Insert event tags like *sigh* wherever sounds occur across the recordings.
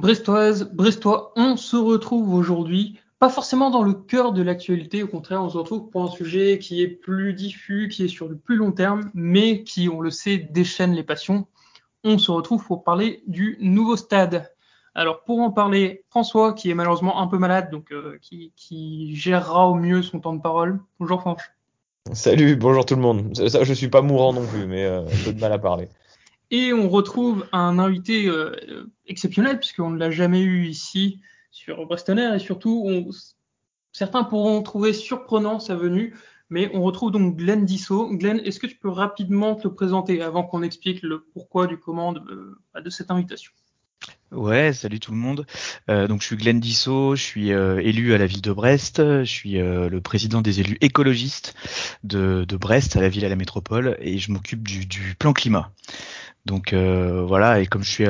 Brestoise, Brestois, on se retrouve aujourd'hui, pas forcément dans le cœur de l'actualité, au contraire, on se retrouve pour un sujet qui est plus diffus, qui est sur le plus long terme, mais qui, on le sait, déchaîne les passions. On se retrouve pour parler du nouveau stade. Alors pour en parler, François, qui est malheureusement un peu malade, donc euh, qui, gérera au mieux son temps de parole. Bonjour Franche. Salut, bonjour tout le monde. Ça, je suis pas mourant non plus, mais un peu de mal à parler. Et on retrouve un invité euh, exceptionnel, puisqu'on ne l'a jamais eu ici sur Brestonner, et surtout, certains pourront trouver surprenant sa venue, mais on retrouve donc Glenn Dissot. Glenn, est-ce que tu peux rapidement te présenter avant qu'on explique le pourquoi du comment de, de cette invitation? Ouais, salut tout le monde. Euh, donc je suis Glenn Dissot, je suis euh, élu à la ville de Brest, je suis euh, le président des élus écologistes de, Brest, à la ville à la métropole, et je m'occupe du, plan climat. Donc voilà, et comme je suis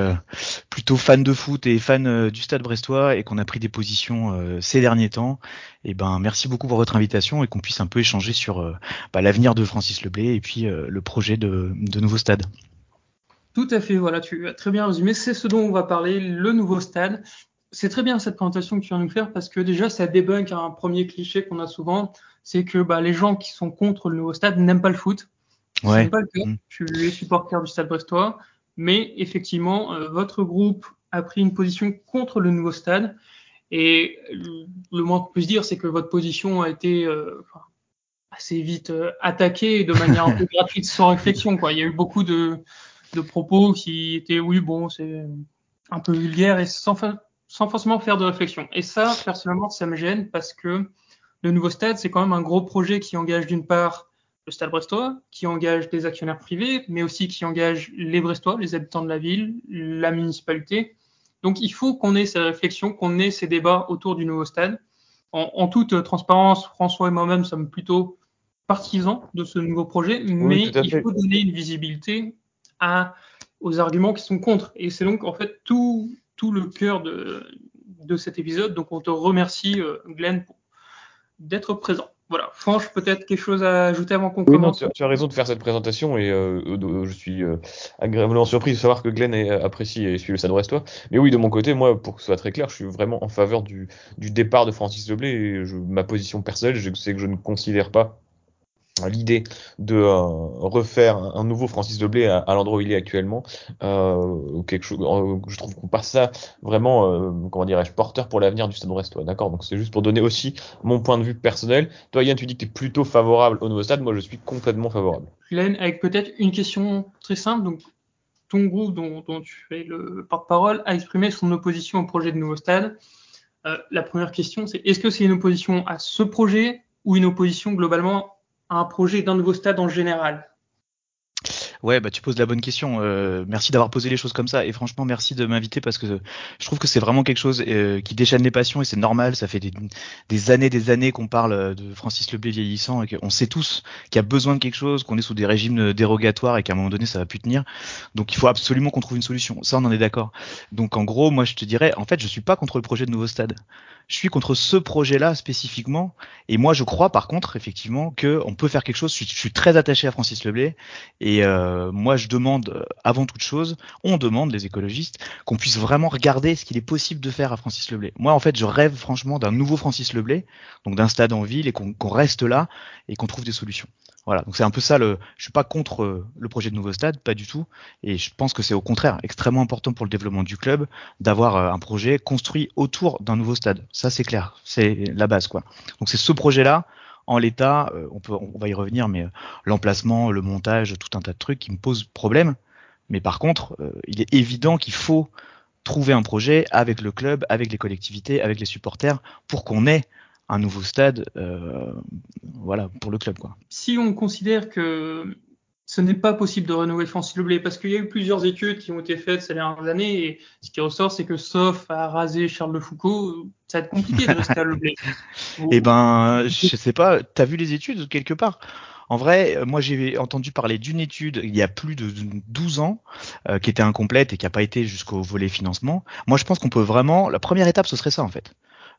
plutôt fan de foot et fan du Stade Brestois et qu'on a pris des positions ces derniers temps, et eh ben merci beaucoup pour votre invitation et qu'on puisse un peu échanger sur bah, l'avenir de Francis Leblé et puis le projet de, de nouveau stade. Tout à fait, voilà, tu as très bien résumé. C'est ce dont on va parler, le nouveau stade. C'est très bien cette présentation que tu viens de nous faire parce que déjà, ça débunk un premier cliché qu'on a souvent, c'est que bah, les gens qui sont contre le nouveau stade n'aiment pas le foot. Ouais. pas le cas. Mm. Je suis supporter du stade brestois, mais effectivement, euh, votre groupe a pris une position contre le nouveau stade. Et le moins qu'on puisse dire, c'est que votre position a été euh, assez vite euh, attaquée de manière un peu *laughs* gratuite, sans réflexion. Quoi. Il y a eu beaucoup de, de propos qui étaient, oui, bon, c'est un peu vulgaire et sans, sans forcément faire de réflexion. Et ça, personnellement, ça me gêne parce que le nouveau stade, c'est quand même un gros projet qui engage d'une part le stade brestois, qui engage des actionnaires privés, mais aussi qui engage les brestois, les habitants de la ville, la municipalité. Donc il faut qu'on ait ces réflexions, qu'on ait ces débats autour du nouveau stade. En, en toute transparence, François et moi-même sommes plutôt partisans de ce nouveau projet, mais il faut donner une visibilité à, aux arguments qui sont contre. Et c'est donc en fait tout, tout le cœur de, de cet épisode. Donc on te remercie, euh, Glenn, d'être présent. Voilà, Franche, peut-être quelque chose à ajouter avant qu'on commence. Non, tu, as raison de faire cette présentation et euh, je suis euh, agréablement surpris de savoir que Glenn apprécie et suit le Stade Brestois. Mais oui, de mon côté, moi, pour que ce soit très clair, je suis vraiment en faveur du, du départ de Francis Leblé. Et je, ma position personnelle, je sais que je ne considère pas l'idée de euh, refaire un, nouveau Francis Deblé à, à l'endroit où il est actuellement euh, quelque chose euh, je trouve qu'on passe ça vraiment comment dirais-je porteur pour l'avenir du Stade Brestois d'accord donc c'est juste pour donner aussi mon point de vue personnel. Toi Yann tu dis que tu es plutôt favorable au nouveau stade. Moi je suis complètement favorable. Glenn avec peut-être une question très simple. Donc ton groupe dont, tu es le porte-parole a exprimé son opposition au projet de nouveau stade. La première question c'est est-ce que c'est une opposition à ce projet ou une opposition globalement un projet d'un nouveau stade en général Ouais, bah tu poses la bonne question. Euh, merci d'avoir posé les choses comme ça et franchement merci de m'inviter parce que je trouve que c'est vraiment quelque chose euh, qui déchaîne les passions et c'est normal. Ça fait des, des, années, des années qu'on parle de Francis Leblé vieillissant et qu'on sait tous qu'il y a besoin de quelque chose, qu'on est sous des régimes dérogatoires et qu'à un moment donné ça va plus tenir. Donc il faut absolument qu'on trouve une solution. Ça on en est d'accord. Donc en gros, moi je te dirais, en fait je suis pas contre le projet de nouveau stade. Je suis contre ce projet-là spécifiquement. Et moi, je crois par contre, effectivement, que on peut faire quelque chose. Je suis, très attaché à Francis Leblé. Et euh, moi, je demande, euh, avant toute chose, on demande, les écologistes, qu'on puisse vraiment regarder ce qu'il est possible de faire à Francis Leblé. Moi, en fait, je rêve franchement d'un nouveau Francis Leblé, donc d'un stade en ville, et qu'on reste là et qu'on trouve des solutions. Voilà, donc c'est un peu ça. Le, je suis pas contre euh, le projet de nouveau stade, pas du tout, et je pense que c'est au contraire extrêmement important pour le développement du club d'avoir euh, un projet construit autour d'un nouveau stade. Ça c'est clair, c'est la base quoi. Donc c'est ce projet-là. En l'état, euh, on va y revenir, mais l'emplacement, le montage, tout un tas de trucs qui me posent problème. Mais par contre, il est évident qu'il faut trouver un projet avec le club, avec les collectivités, avec les supporters, pour qu'on ait un nouveau stade, euh, voilà, pour le club. Quoi. Si on considère que ce n'est pas possible de renouveler Francis Leblé, parce qu'il y a eu plusieurs études qui ont été faites ces dernières années, et ce qui ressort, c'est que sauf à raser Charles de Foucault, ça va être compliqué de rester à Leblé. *laughs* Eh ben, je sais pas, t'as vu les études quelque part? En vrai, moi j'ai entendu parler d'une étude il y a plus de 12 ans euh, qui était incomplète et qui n'a pas été jusqu'au volet financement. Moi je pense qu'on peut vraiment, la première étape ce serait ça en fait.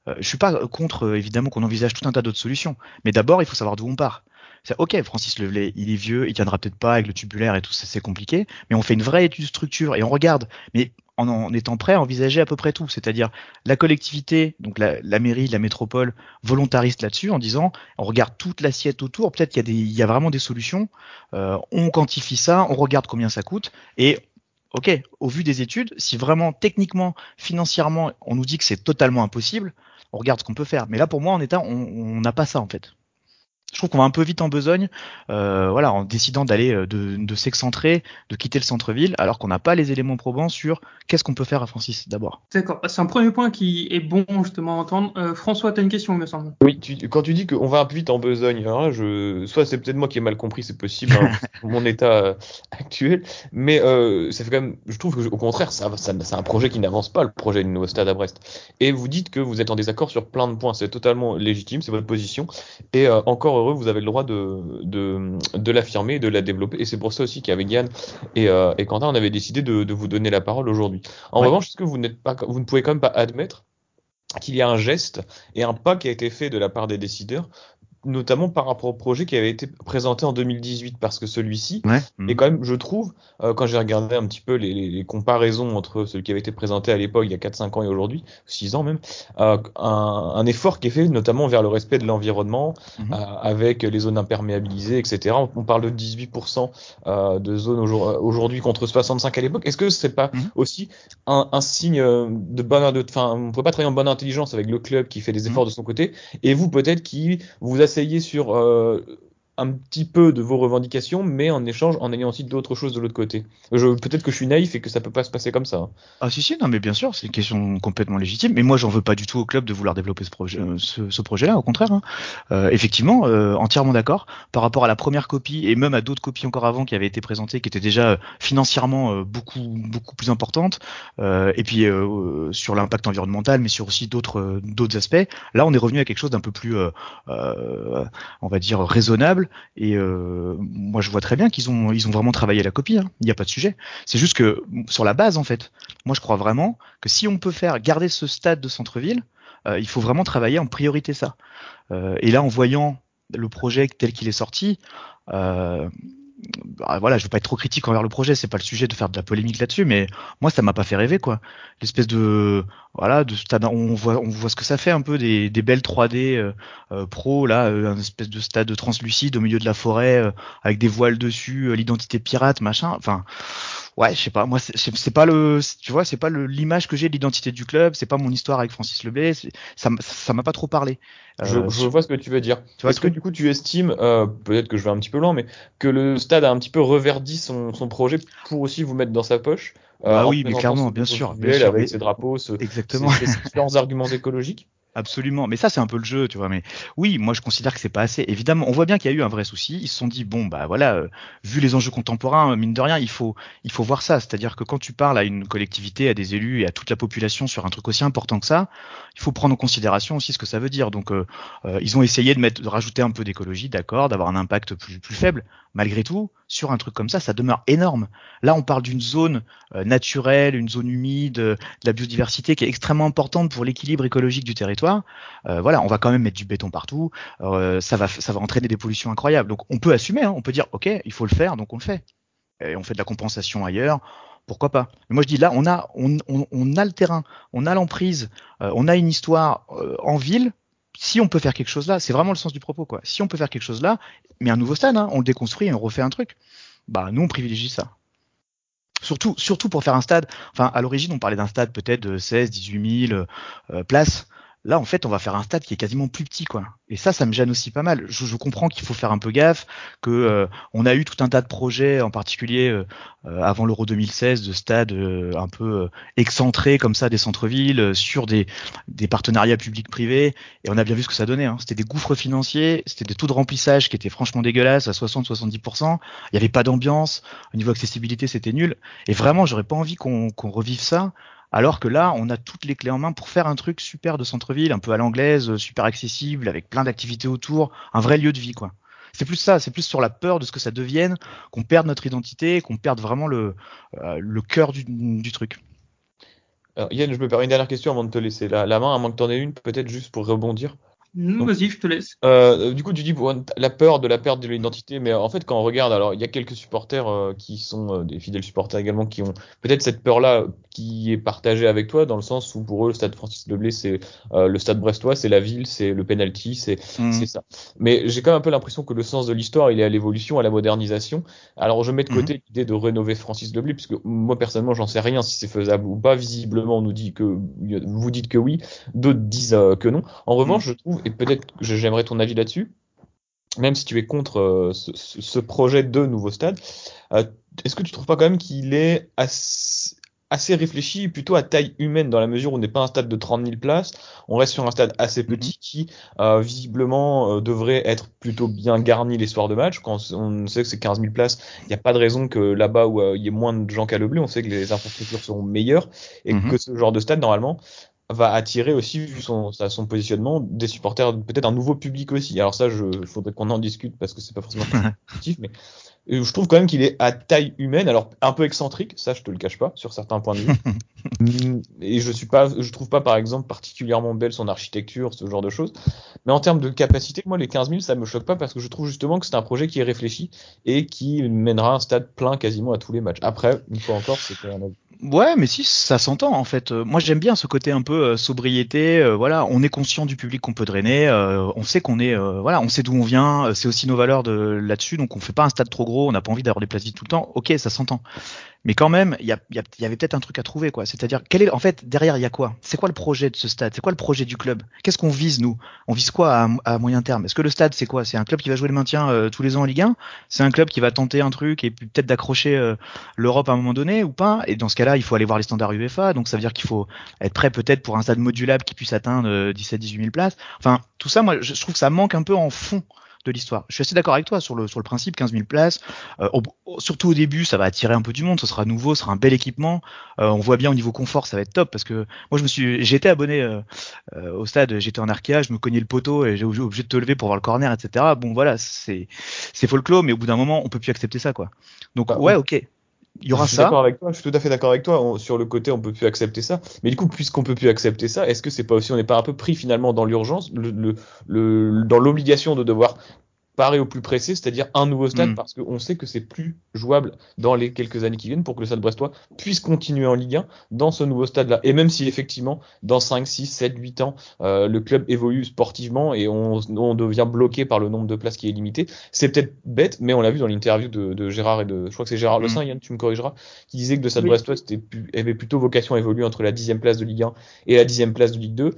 Euh, je suis pas contre évidemment qu'on envisage tout un tas d'autres solutions, mais d'abord il faut savoir d'où on part. C'est ok, Francis Levelay, il est vieux, il tiendra peut-être pas avec le tubulaire et tout ça, c'est compliqué, mais on fait une vraie étude de structure et on regarde. Mais en, étant prêt à envisager à peu près tout. C'est-à-dire la collectivité, donc la, mairie, la métropole, volontariste là-dessus, en disant on regarde toute l'assiette autour, peut-être qu'il y, a a vraiment des solutions, euh, on quantifie ça, on regarde combien ça coûte, et ok, au vu des études, si vraiment techniquement, financièrement, on nous dit que c'est totalement impossible, on regarde ce qu'on peut faire. Mais là, pour moi, en état, on n'a pas ça en fait je trouve qu'on va un peu vite en besogne, euh, voilà, en décidant d'aller euh, de, de s'excentrer, de quitter le centre-ville, alors qu'on n'a pas les éléments probants sur qu'est-ce qu'on peut faire à Francis d'abord. D'accord, c'est un premier point qui est bon justement à entendre. Euh, François, tu as une question, il me semble. Oui, tu, quand tu dis qu'on va un peu vite en besogne, hein, je, soit c'est peut-être moi qui ai mal compris, c'est possible, hein, *laughs* mon état actuel, mais euh, ça fait quand même, je trouve que au contraire, ça, ça, c'est un projet qui n'avance pas, le projet du nouveau stade à Brest. Et vous dites que vous êtes en désaccord sur plein de points, c'est totalement légitime, c'est votre position, et encore vous avez le droit de, de, de l'affirmer, de la développer. Et c'est pour ça aussi qu'avec Yann et, euh, et, Quentin, on avait décidé de, de vous donner la parole aujourd'hui. En revanche, est-ce que vous, n'êtes pas, vous ne pouvez quand même pas admettre qu'il y a un geste et un pas qui a été fait de la part des décideurs notamment par rapport au projet qui avait été présenté en 2018, parce que celui-ci ouais. est quand même, je trouve, euh, quand j'ai regardé un petit peu les, les, les, comparaisons entre celui qui avait été présenté à l'époque, il y a 4-5 ans et aujourd'hui, 6 ans même, euh, un, un, effort qui est fait notamment vers le respect de l'environnement, mm -hmm. euh, avec les zones imperméabilisées, etc. On, on parle de 18% euh, de zones aujourd'hui contre 65 à l'époque. Est-ce que c'est pas mm -hmm. aussi un, un, signe de bonne, enfin, on peut pas travailler en bonne intelligence avec le club qui fait des efforts mm -hmm. de son côté, et vous peut-être qui vous essayer sur euh, un petit peu de vos revendications, mais en échange en ayant aussi d'autres choses de l'autre côté. Peut-être que je suis naïf et que ça peut pas se passer comme ça. Hein. Ah si si, non mais bien sûr, c'est une question complètement légitime. Mais moi, j'en veux pas du tout au club de vouloir développer ce projet, euh, ce, projet-là. Au contraire, hein. euh, effectivement, euh, entièrement d'accord. Par rapport à la première copie et même à d'autres copies encore avant qui avaient été présentées, qui étaient déjà financièrement beaucoup beaucoup plus importantes, et puis sur l'impact environnemental, mais sur aussi d'autres d'autres aspects. Là, on est revenu à quelque chose d'un peu plus, on va dire raisonnable et euh, moi, je vois très bien qu'ils ont, ils ont vraiment travaillé la copie. Hein. Il n'y a pas de sujet. C'est juste que sur la base, en fait, moi, je crois vraiment que si on peut faire garder ce stade de centre-ville, euh, il faut vraiment travailler en priorité ça. Euh, et là, en voyant le projet tel qu'il est sorti, euh, bah, voilà, je veux pas être trop critique envers le projet, c'est pas le sujet de faire de la polémique là-dessus, mais moi ça m'a pas fait rêver quoi. L'espèce de voilà, de stade, on voit on voit ce que ça fait un peu des, des belles 3D euh, euh, pro là, euh, un espèce de stade translucide au milieu de la forêt euh, avec des voiles dessus, euh, l'identité pirate machin. Enfin, ouais, je sais pas, moi c'est pas le, tu vois, c'est pas l'image que j'ai de l'identité du club, c'est pas mon histoire avec Francis Lebé, ça ça m'a pas trop parlé. Je, euh, je, vois ce que tu veux dire. Est-ce que, que, du coup tu estimes, euh, peut-être que je vais un petit peu loin, mais que le stade a un petit peu reverdi son, son projet pour aussi vous mettre dans sa poche? Ah oui, mais clairement, bien sûr, bien sûr. Avec ses drapeaux, ce, Exactement. Ces, ces arguments *laughs* écologiques. Absolument, mais ça c'est un peu le jeu, tu vois. Mais oui, moi je considère que c'est pas assez. Évidemment, on voit bien qu'il y a eu un vrai souci. Ils se sont dit bon bah voilà, euh, vu les enjeux contemporains, mine de rien, il faut il faut voir ça. C'est-à-dire que quand tu parles à une collectivité, à des élus et à toute la population sur un truc aussi important que ça, il faut prendre en considération aussi ce que ça veut dire. Donc euh, euh, ils ont essayé de mettre, de rajouter un peu d'écologie, d'accord, d'avoir un impact plus plus faible. Malgré tout, sur un truc comme ça, ça demeure énorme. Là, on parle d'une zone euh, naturelle, une zone humide, de la biodiversité qui est extrêmement importante pour l'équilibre écologique du territoire. Euh, voilà, on va quand même mettre du béton partout. Euh, ça va, ça entraîner des pollutions incroyables. Donc, on peut assumer. Hein, on peut dire, ok, il faut le faire, donc on le fait. Et on fait de la compensation ailleurs. Pourquoi pas? Mais moi je dis là, on a, on, a le terrain, on a l'emprise, euh, on a une histoire en ville si on peut faire quelque chose là, c'est vraiment le sens du propos quoi. Si on peut faire quelque chose là, mais un nouveau stade, hein, on le déconstruit et on refait un truc. Bah nous on privilégie ça. Surtout, surtout pour faire un stade. Enfin, à l'origine, on parlait d'un stade peut-être de 16, 18 000 euh, places. Là, en fait, on va faire un stade qui est quasiment plus petit, quoi. Et ça, ça me gêne aussi pas mal. Je, je comprends qu'il faut faire un peu gaffe, que euh, on a eu tout un tas de projets, en particulier euh, avant l'Euro 2016, de stades euh, un peu excentrés comme ça des centres-villes, sur des, des partenariats publics-privés. Et on a bien vu ce que ça donnait. Hein. C'était des gouffres financiers, c'était des taux de remplissage qui étaient franchement dégueulasses, à 60-70%. Il n'y avait pas d'ambiance. Au niveau accessibilité, c'était nul. Et vraiment, j'aurais pas envie qu'on revive ça alors que là, on a toutes les clés en main pour faire un truc super de centre-ville, un peu à l'anglaise, super accessible, avec plein d'activités autour, un vrai lieu de vie, quoi. C'est plus ça, c'est plus sur la peur de ce que ça devienne, qu'on perde notre identité, qu'on perde vraiment le, euh, cœur du, du truc. Alors, Yann, je me permets une dernière question avant de te laisser la, la main, à moins que tu en aies une, peut-être juste pour rebondir. Vas-y, je te laisse. Euh, du coup, tu dis la peur de la perte de l'identité, mais en fait, quand on regarde, alors il y a quelques supporters euh, qui sont euh, des fidèles supporters également, qui ont peut-être cette peur-là qui est partagée avec toi, dans le sens où pour eux, le stade Francis Leblé, c'est euh, le stade brestois, c'est la ville, c'est le penalty, c'est c'est ça. Mais j'ai quand même un peu l'impression que le sens de l'histoire, il est à l'évolution, à la modernisation. Alors, je mets de côté l'idée de rénover Francis Leblé, puisque moi personnellement, j'en sais rien si c'est faisable ou pas. Visiblement, on nous dit que vous dites que oui, d'autres disent euh, que non. En revanche, je trouve, et peut-être que j'aimerais ton avis là-dessus, même si tu es contre euh, ce, projet de nouveau stade, euh, est-ce que tu trouves pas quand même qu'il est assez, assez réfléchi, plutôt à taille humaine, dans la mesure où on n'est pas un stade de 30 000 places, on reste sur un stade assez petit qui, euh, visiblement, devrait être plutôt bien garni les soirs de match. Quand on sait que c'est 15 000 places, il n'y a pas de raison que là-bas où il y ait moins de gens qu'à Leblé, on sait que les infrastructures seront meilleures et Mhm. que ce genre de stade, normalement, va attirer aussi, vu son, son positionnement, des supporters, peut-être un nouveau public aussi. Alors ça, je, il faudrait qu'on en discute parce que c'est pas forcément *laughs* positif, mais euh, je trouve quand même qu'il est à taille humaine, alors un peu excentrique, ça je te le cache pas, sur certains points de vue. *laughs* Mm, Et je suis pas, je trouve pas par exemple particulièrement belle son architecture, ce genre de choses. Mais en termes de capacité, moi les 15 000, ça me choque pas parce que je trouve justement que c'est un projet qui est réfléchi et qui mènera un stade plein quasiment à tous les matchs. Après, une fois encore, c'est un avis. Ouais, mais si, ça s'entend en fait. Euh, Moi, j'aime bien ce côté un peu euh, sobriété. euh, voilà, on est conscient du public qu'on peut drainer. euh, on sait qu'on est, voilà, on sait d'où on vient. C'est aussi nos valeurs de là-dessus. Donc, on fait pas un stade trop gros. On n'a pas envie d'avoir des places vides tout le temps. Ok, ça s'entend. Mais quand même, il y, avait peut-être un truc à trouver, quoi. C'est-à-dire, quel en fait, derrière, il y a quoi? C'est quoi le projet de ce stade? C'est quoi le projet du club? Qu'est-ce qu'on vise nous? On vise quoi à, moyen terme? Est-ce que le stade, c'est quoi? C'est un club qui va jouer le maintien euh, tous les ans en Ligue 1 C'est un club qui va tenter un truc et peut-être d'accrocher euh, l'Europe à un moment donné ou pas? Et dans ce cas-là, il faut aller voir les standards UEFA. Donc ça veut dire qu'il faut être prêt peut-être pour un stade modulable qui puisse atteindre euh, 17-18 000 places. Enfin, tout ça, moi, je trouve que ça manque un peu en fond de l'histoire. Je suis assez d'accord avec toi sur le sur le principe 15 000 places. Euh, au- surtout au début, ça va attirer un peu du monde. Ce sera nouveau, ce sera un bel équipement. Euh, on voit bien au niveau confort, ça va être top parce que moi, je me suis, été abonné euh, au stade. J'étais en Arkea, je me cognais le poteau et j'ai obligé de te lever pour voir le corner, etc. Bon, voilà, c'est c'est folklore, mais au bout d'un moment, on peut plus accepter ça, quoi. Donc Bah, ouais, ok. Il y aura je suis ça. d'accord avec toi, je suis tout à fait d'accord avec toi. On- sur le côté, on peut plus accepter ça. Mais du coup, puisqu'on peut plus accepter ça, est-ce que c'est pas aussi, on n'est pas un peu pris finalement dans l'urgence, le, le, le- dans l'obligation de devoir parer au plus pressé, c'est-à-dire un nouveau stade, Mm. parce qu'on sait que c'est plus jouable dans les quelques années qui viennent pour que le stade brestois puisse continuer en Ligue 1 dans ce nouveau stade-là. Et même si effectivement, dans 5, 6, 7, 8 ans, euh, le club évolue sportivement et on, on devient bloqué par le nombre de places qui est limité, c'est peut-être bête, mais on l'a vu dans l'interview de, de Gérard et de, je crois que c'est Gérard Le Mm. Saint, Yann, tu me corrigeras, qui disait que le stade Oui. brestois avait plutôt vocation à évoluer entre la dixième place de Ligue 1 et la dixième place de Ligue 2.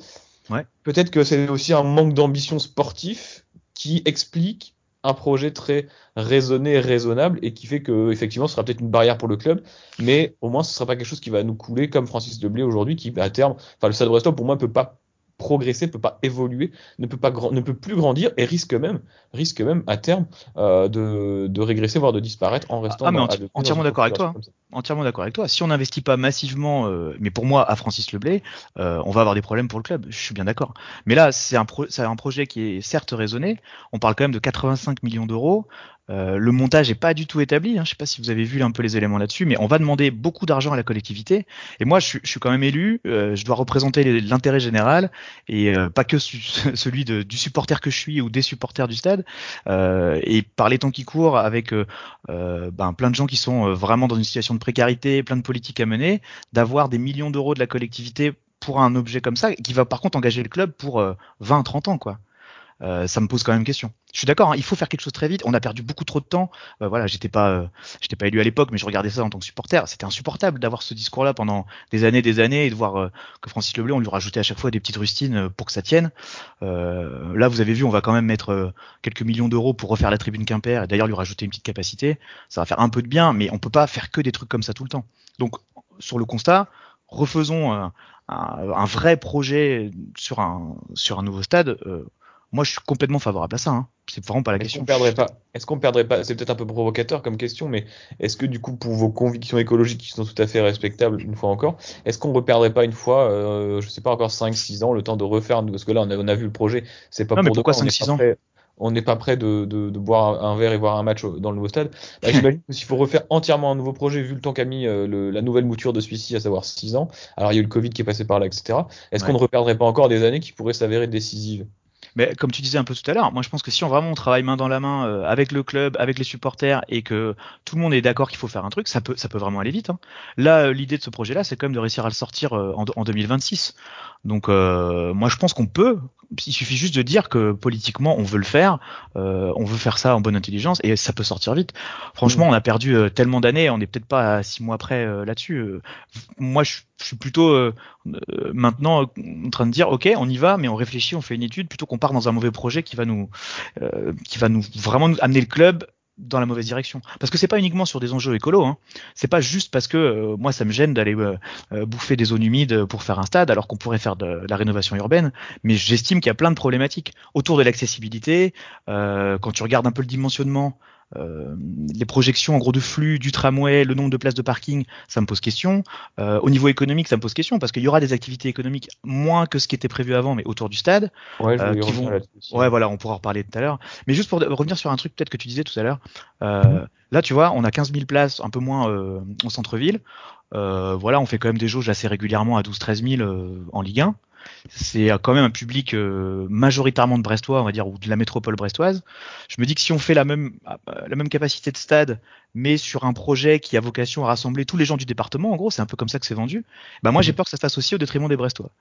Ouais. Peut-être que c'est aussi un manque d'ambition sportif qui explique un projet très raisonné et raisonnable et qui fait que effectivement ce sera peut-être une barrière pour le club mais au moins ce sera pas quelque chose qui va nous couler comme Francis Leblé aujourd'hui qui à terme enfin le Stade Brestois pour moi peut pas progresser peut pas évoluer ne peut pas grand- ne peut plus grandir et risque même risque même à terme euh, de, de régresser voire de disparaître en restant Ah, dans- entièrement d'accord avec toi. comme ça. entièrement d'accord avec toi. Si on n'investit pas massivement, euh, mais pour moi, à Francis Leblay, euh, on va avoir des problèmes pour le club. Je suis bien d'accord. Mais là, c'est un, pro- c'est un projet qui est certes raisonné. On parle quand même de 85 millions d'euros. Euh, le montage est pas du tout établi. Hein. Je sais pas si vous avez vu un peu les éléments là-dessus, mais on va demander beaucoup d'argent à la collectivité. Et moi, je, suis- quand même élu. euh, je dois représenter l'intérêt général et euh, pas que *laughs* celui du supporter que je suis ou des supporters du stade. Et par les temps qui courent, avec ben, plein de gens qui sont vraiment dans une situation de précarité, plein de politiques à mener, d'avoir des millions d'euros de la collectivité pour un objet comme ça, qui va par contre engager le club pour euh, 20, 30 ans, quoi. Ça me pose quand même question. Je suis d'accord, hein, il faut faire quelque chose très vite. On a perdu beaucoup trop de temps. Euh, voilà, j'étais pas, euh, j'étais pas élu à l'époque, mais je regardais ça en tant que supporter. C'était insupportable d'avoir ce discours-là pendant des années, des années, et de voir euh, que Francis Leblé, on lui rajoutait à chaque fois des petites rustines euh, pour que ça tienne. Euh, là, vous avez vu, on va quand même mettre quelques millions d'euros pour refaire la tribune Quimper, et d'ailleurs lui rajouter une petite capacité. Ça va faire un peu de bien, mais on peut pas faire que des trucs comme ça tout le temps. Donc, sur le constat, refaisons un, un vrai projet sur un sur un nouveau stade. Euh, moi, je suis complètement favorable à ça. Hein. C'est vraiment pas la Est-ce question. qu'on perdrait pas Est-ce qu'on perdrait pas C'est peut-être un peu provocateur comme question, mais est-ce que du coup, pour vos convictions écologiques qui sont tout à fait respectables, une fois encore, est-ce qu'on reperdrait pas une fois, euh, je sais pas encore 5-6 ans, le temps de refaire Parce que là, on a, on a vu le projet, c'est pas Non, mais pour pourquoi demain, on n'est 5-6 pas ans prêt- On n'est pas prêt de, de, de boire un verre et voir un match dans le nouveau stade. Bah, *laughs* J'imagine que s'il faut refaire entièrement un nouveau projet, vu le temps qu'a mis euh, le- la nouvelle mouture de celui-ci, à savoir 6 ans, alors il y a eu le Covid qui est passé par là, etc. Est-ce Ouais. qu'on ne reperdrait pas encore des années qui pourraient s'avérer décisives? Mais comme tu disais un peu tout à l'heure, moi je pense que si on vraiment on travaille main dans la main euh, avec le club, avec les supporters et que tout le monde est d'accord qu'il faut faire un truc, ça peut ça peut vraiment aller vite. Hein. Là, euh, l'idée de ce projet-là, c'est quand même de réussir à le sortir euh, en, en 2026. Donc moi je pense qu'on peut. Il suffit juste de dire que politiquement on veut le faire, on veut faire ça en bonne intelligence et ça peut sortir vite. Franchement, mmh. on a perdu tellement d'années, on n'est peut-être pas à six mois près là-dessus. moi je, je, suis plutôt maintenant en train de dire ok, on y va, mais on réfléchit, on fait une étude plutôt qu'on part dans un mauvais projet qui va nous, euh, qui va nous vraiment nous amener le club dans la mauvaise direction. Parce que c'est pas uniquement sur des enjeux écolos. Hein. C'est pas juste parce que euh, moi ça me gêne d'aller euh, bouffer des zones humides pour faire un stade, alors qu'on pourrait faire de, la rénovation urbaine. Mais j'estime qu'il y a plein de problématiques autour de l'accessibilité. quand tu regardes un peu le dimensionnement euh, les projections en gros de flux du tramway, le nombre de places de parking, ça me pose question. Euh, au niveau économique, ça me pose question parce qu'il y aura des activités économiques moins que ce qui était prévu avant, mais autour du stade. Ouais, euh, ouais, voilà, on pourra en reparler tout à l'heure. Mais juste pour revenir sur un truc peut-être que tu disais tout à l'heure. Euh, là, tu vois, on a 15 000 places, un peu moins au centre-ville. voilà, on fait quand même des jauges assez régulièrement à 12-13 000 en Ligue 1 c'est quand même un public euh, majoritairement de Brestois, on va dire, ou de la métropole brestoise. Je me dis que si on fait la même, euh, la même capacité de stade, mais sur un projet qui a vocation à rassembler tous les gens du département, en gros, c'est un peu comme ça que c'est vendu, bah moi j'ai mmh. peur que ça se fasse aussi au détriment des Brestois.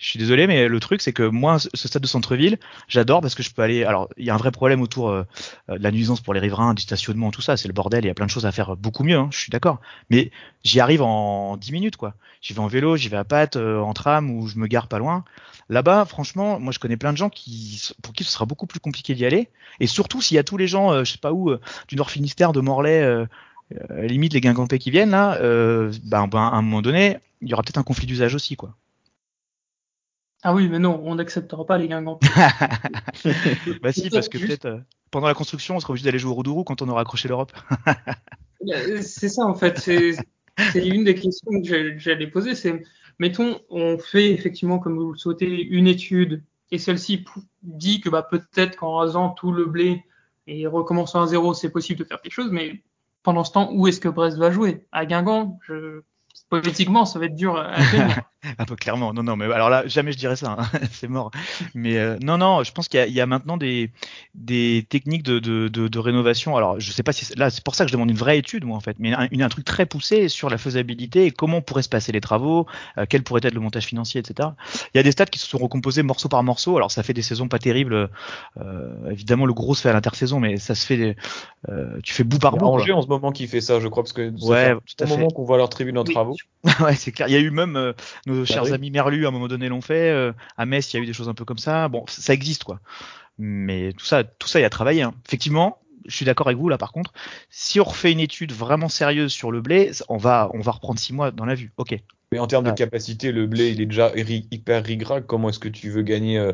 Je suis désolé, mais le truc, c'est que moi, ce stade de centre-ville, j'adore parce que je peux aller. Alors, il y a un vrai problème autour euh, de la nuisance pour les riverains, du stationnement, tout ça. C'est le bordel. Il y a plein de choses à faire beaucoup mieux. Hein, je suis d'accord. Mais j'y arrive en 10 minutes, quoi. J'y vais en vélo, j'y vais à patte, euh, en tram ou je me gare pas loin. Là-bas, franchement, moi, je connais plein de gens qui, pour qui ce sera beaucoup plus compliqué d'y aller. Et surtout, s'il y a tous les gens, euh, je sais pas où, du Nord Finistère, de Morlaix. limite les Guingampais qui viennent là, ben, ben, à un moment donné, il y aura peut-être un conflit d'usage aussi, quoi. Ah oui, mais non, on n'acceptera pas les Guingamp. *laughs* *laughs* bah si, parce que peut-être euh, pendant la construction, on sera obligé d'aller jouer au Roudourou quand on aura accroché l'Europe. *laughs* Euh, c'est ça en fait. C'est une des questions que j'allais poser. C'est, mettons, on fait effectivement, comme vous le souhaitez, une étude et celle-ci dit que bah, peut-être qu'en rasant tout le blé et recommençant à zéro, c'est possible de faire quelque chose. Mais pendant ce temps, où est-ce que Brest va jouer? À Guingamp? Je... Politiquement, ça va être dur à tenir. Un *laughs* peu clairement. Non, non, mais alors là, jamais je dirais ça. Hein. *laughs* c'est mort. Mais euh, non, non, je pense qu'il y, y, a maintenant des, des techniques de, de, de, de, rénovation. Alors, je sais pas si là, c'est pour ça que je demande une vraie étude, moi, en fait, mais un, un truc très poussé sur la faisabilité et comment pourraient se passer les travaux, euh, quel pourrait être le montage financier, etc. Il y a des stades qui se sont recomposés morceau par morceau. Alors, ça fait des saisons pas terribles. Euh, évidemment, le gros se fait à l'intersaison, mais ça se fait. Euh, tu fais bout par bout. Angers en ce moment qui fait ça, je crois, parce que ouais, tout à moment qu'on voit leur tribune en travaux. *laughs* ouais, c'est clair. Il y a eu même euh, nos bah chers amis Merlu à un moment donné l'ont fait. Euh, à Metz, il y a eu des choses un peu comme ça. Bon, ça existe quoi. Mais tout ça, tout ça, il y a travaillé. Hein. Effectivement, je suis d'accord avec vous là. Par contre, si on refait une étude vraiment sérieuse sur le blé, on va, on va reprendre six mois dans la vue. Ok. Mais en termes de capacité, le blé, il est déjà hyper rigrac. Comment est-ce que tu veux gagner euh,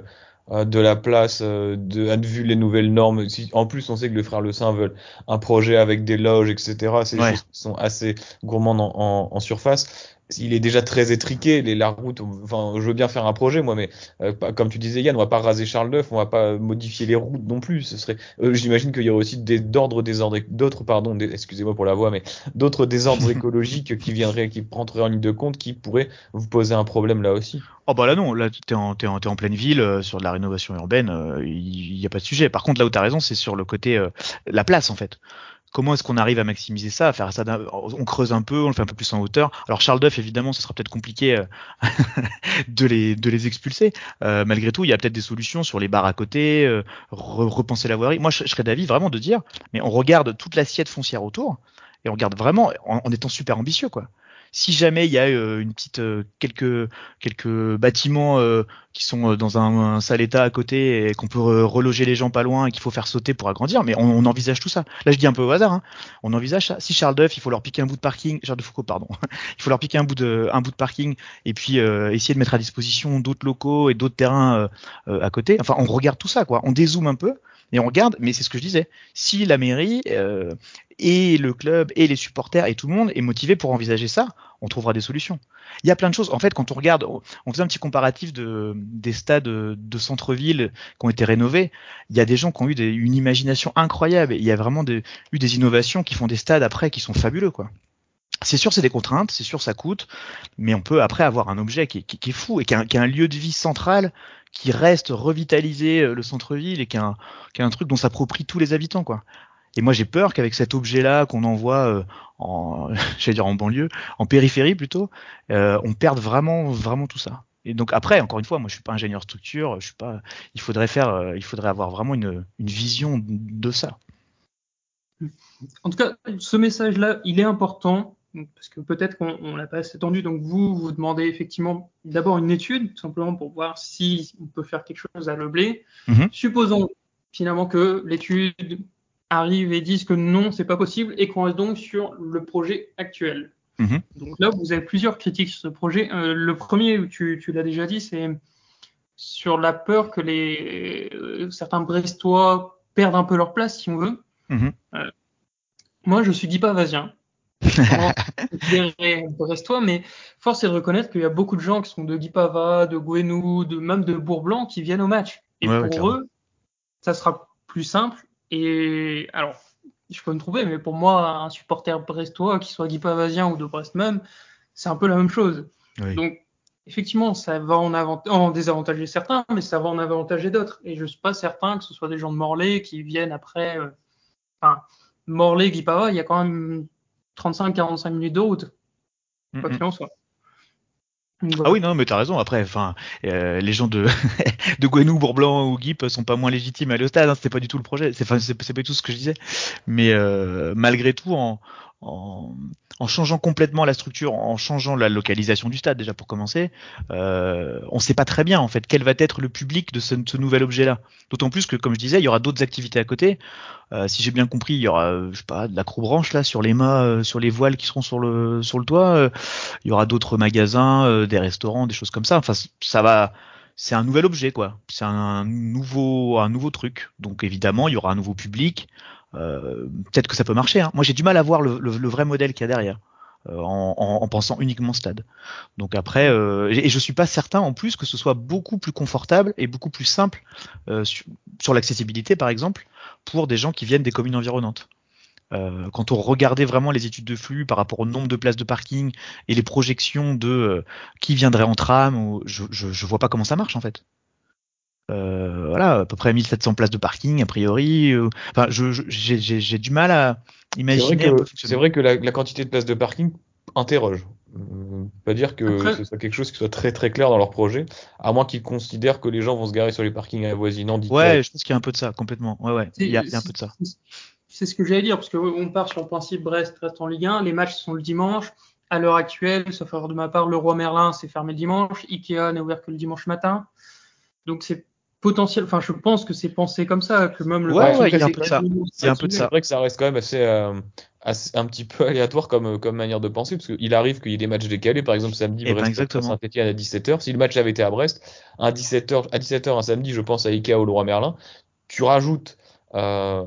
euh, de la place, de, vu les nouvelles normes. en plus, on sait que les frères Le Saint veulent un projet avec des loges, etc. C'est des choses qui sont assez gourmandes en, en surface il est déjà très étriqué, les, la route, enfin, je veux bien faire un projet, moi, mais euh, comme tu disais, Yann, on va pas raser Charles IX, on va pas modifier les routes non plus. Ce serait, euh, j'imagine qu'il y aurait aussi d'ordres désordres, d'autres, pardon, excusez-moi pour la voix, mais d'autres désordres *laughs* écologiques qui viendraient, qui prendraient en ligne de compte, qui pourraient vous poser un problème là aussi. Oh bah là non, là t'es en, es en, en pleine ville euh, sur de la rénovation urbaine, il n'y a pas de sujet. Par contre là où t'as raison, c'est sur le côté la place en fait comment est-ce qu'on arrive à maximiser ça, à faire ça On creuse un peu, on le fait un peu plus en hauteur. Alors Charles Duff, évidemment, ce sera peut-être compliqué euh, *laughs* de les expulser. Euh, malgré tout, il y a peut-être des solutions sur les bars à côté, euh, repenser la voirie. Moi, je, serais d'avis vraiment de dire, mais on regarde toute l'assiette foncière autour et on regarde vraiment en, en étant super ambitieux, quoi si jamais il y a euh, une petite euh, quelques quelques bâtiments euh, qui sont dans un, sale état à côté et qu'on peut reloger les gens pas loin et qu'il faut faire sauter pour agrandir, mais on, envisage tout ça. Là, je dis un peu au hasard. Hein. On envisage ça. Si Charles Duff, il faut leur piquer un bout de parking, Charles de Foucault, pardon, *laughs* il faut leur piquer un bout de un bout de parking et puis essayer de mettre à disposition d'autres locaux et d'autres terrains à côté. Enfin, on regarde tout ça, quoi. On dézoome un peu et on regarde, mais c'est ce que je disais. Si la mairie euh, et le club et les supporters et tout le monde est motivé pour envisager ça, on trouvera des solutions. Il y a plein de choses. En fait, quand on regarde, on faisait un petit comparatif de, des stades de centre-ville qui ont été rénovés. Il y a des gens qui ont eu des, une imagination incroyable. Il y a vraiment eu des innovations qui font des stades après qui sont fabuleux, quoi. C'est sûr, c'est des contraintes, c'est sûr, ça coûte, mais on peut après avoir un objet qui, qui, qui est fou et qui a, qui a, un lieu de vie central qui reste revitalisé le centre-ville et qui a, un, qui a un truc dont s'approprient tous les habitants, quoi. Et moi, j'ai peur qu'avec cet objet-là qu'on envoie euh, en, *laughs* j'allais dire en banlieue, en périphérie plutôt, euh, on perde vraiment, vraiment tout ça. Et donc après, encore une fois, moi, je suis pas ingénieur structure, je suis pas. Il faudrait faire, euh, il faudrait avoir vraiment une, une vision de ça. En tout cas, ce message-là, il est important parce que peut-être qu'on l'a pas assez tendu. Donc vous, vous demandez effectivement d'abord une étude, tout simplement pour voir si on peut faire quelque chose à l'objet. Mm Supposons finalement que l'étude arrivent et disent que non, c'est pas possible et qu'on reste donc sur le projet actuel. Mhm. Donc là, vous avez plusieurs critiques sur ce projet. Euh, le premier, tu, tu l'as déjà dit, c'est sur la peur que les euh, certains Brestois perdent un peu leur place, si on veut. Mhm. Euh, moi, je suis guipavasien. Brestois, *laughs* mais force est de reconnaître qu'il y a beaucoup de gens qui sont de Guipava, de Gouenou, de même de Bourblanc qui viennent au match. Et pour eux, ça sera plus simple et alors, je peux me trouver, mais pour moi, un supporter brestois, qu'il soit guipavasien ou de Brest même, c'est un peu la même chose. Donc, effectivement, ça va en, en, désavantager certains, mais ça va en avantager d'autres. Et je suis pas certain que ce soit des gens de Morlaix qui viennent après. Euh, enfin, Morlaix, Guipava, il y a quand même 35-45 minutes de route. Quoi qu'il en soit. Ah oui, non, mais t'as raison. Après, enfin, euh, les gens de *laughs* de Gwenou, Bourblanc ou Guip sont pas moins légitimes à aller au stade. Hein, C'était pas du tout le projet. C'est pas du tout ce que je disais. Mais euh, malgré tout, en, en, en, changeant complètement la structure, en changeant la localisation du stade déjà pour commencer, euh, on ne sait pas très bien en fait quel va être le public de ce, ce nouvel objet-là. D'autant plus que, comme je disais, il y aura d'autres activités à côté. Euh, si j'ai bien compris, il y aura, je sais pas, de la croix-branche là sur les mâts, euh, sur les voiles qui seront sur le sur le toit. Euh, il y aura d'autres magasins, des restaurants, des choses comme ça. Enfin, ça va c'est un nouvel objet quoi. C'est un nouveau un nouveau truc. Donc évidemment, il y aura un nouveau public. Euh, peut-être que ça peut marcher. Hein. Moi, j'ai du mal à voir le, vrai modèle qu'il y a derrière. Euh, en, en, pensant uniquement stade. Donc après, euh, et je suis pas certain en plus que ce soit beaucoup plus confortable et beaucoup plus simple sur, l'accessibilité par exemple pour des gens qui viennent des communes environnantes. Quand on regardait vraiment les études de flux par rapport au nombre de places de parking et les projections de qui viendrait en tram, je, je, je vois pas comment ça marche en fait. Euh, voilà, à peu près 1700 places de parking, a priori. Euh, enfin, j'ai du mal à imaginer. C'est vrai que, la, la, quantité de places de parking interroge. Euh, pas dire que ce soit quelque chose qui soit très très clair dans leur projet, à moins qu'ils considèrent que les gens vont se garer sur les parkings avoisinants. Ouais, je pense qu'il y a un peu de ça, complètement. Ouais, ouais, il y, a, il y a un peu de ça. C'est ce que j'allais dire, parce qu'on part sur le principe Brest reste en Ligue 1, les matchs sont le dimanche. À l'heure actuelle, sauf erreur de ma part, le Roi Merlin c'est fermé le dimanche, Ikea n'est ouvert que le dimanche matin. Donc c'est potentiel. Enfin, je pense que c'est pensé comme ça, que même le. Ouais, ouais, il y a un peu de ça. C'est un peu de ça. C'est vrai que ça reste quand même assez, euh, assez, un petit peu *laughs* aléatoire comme, comme manière de penser, parce qu'il arrive qu'il y ait des matchs décalés. Par exemple, samedi, eh ben, Brest Saint-Etienne à 17h. Si le match avait été à Brest, à 17h, à 17h un samedi, je pense à Ikea au Leroy Merlin. Tu rajoutes euh,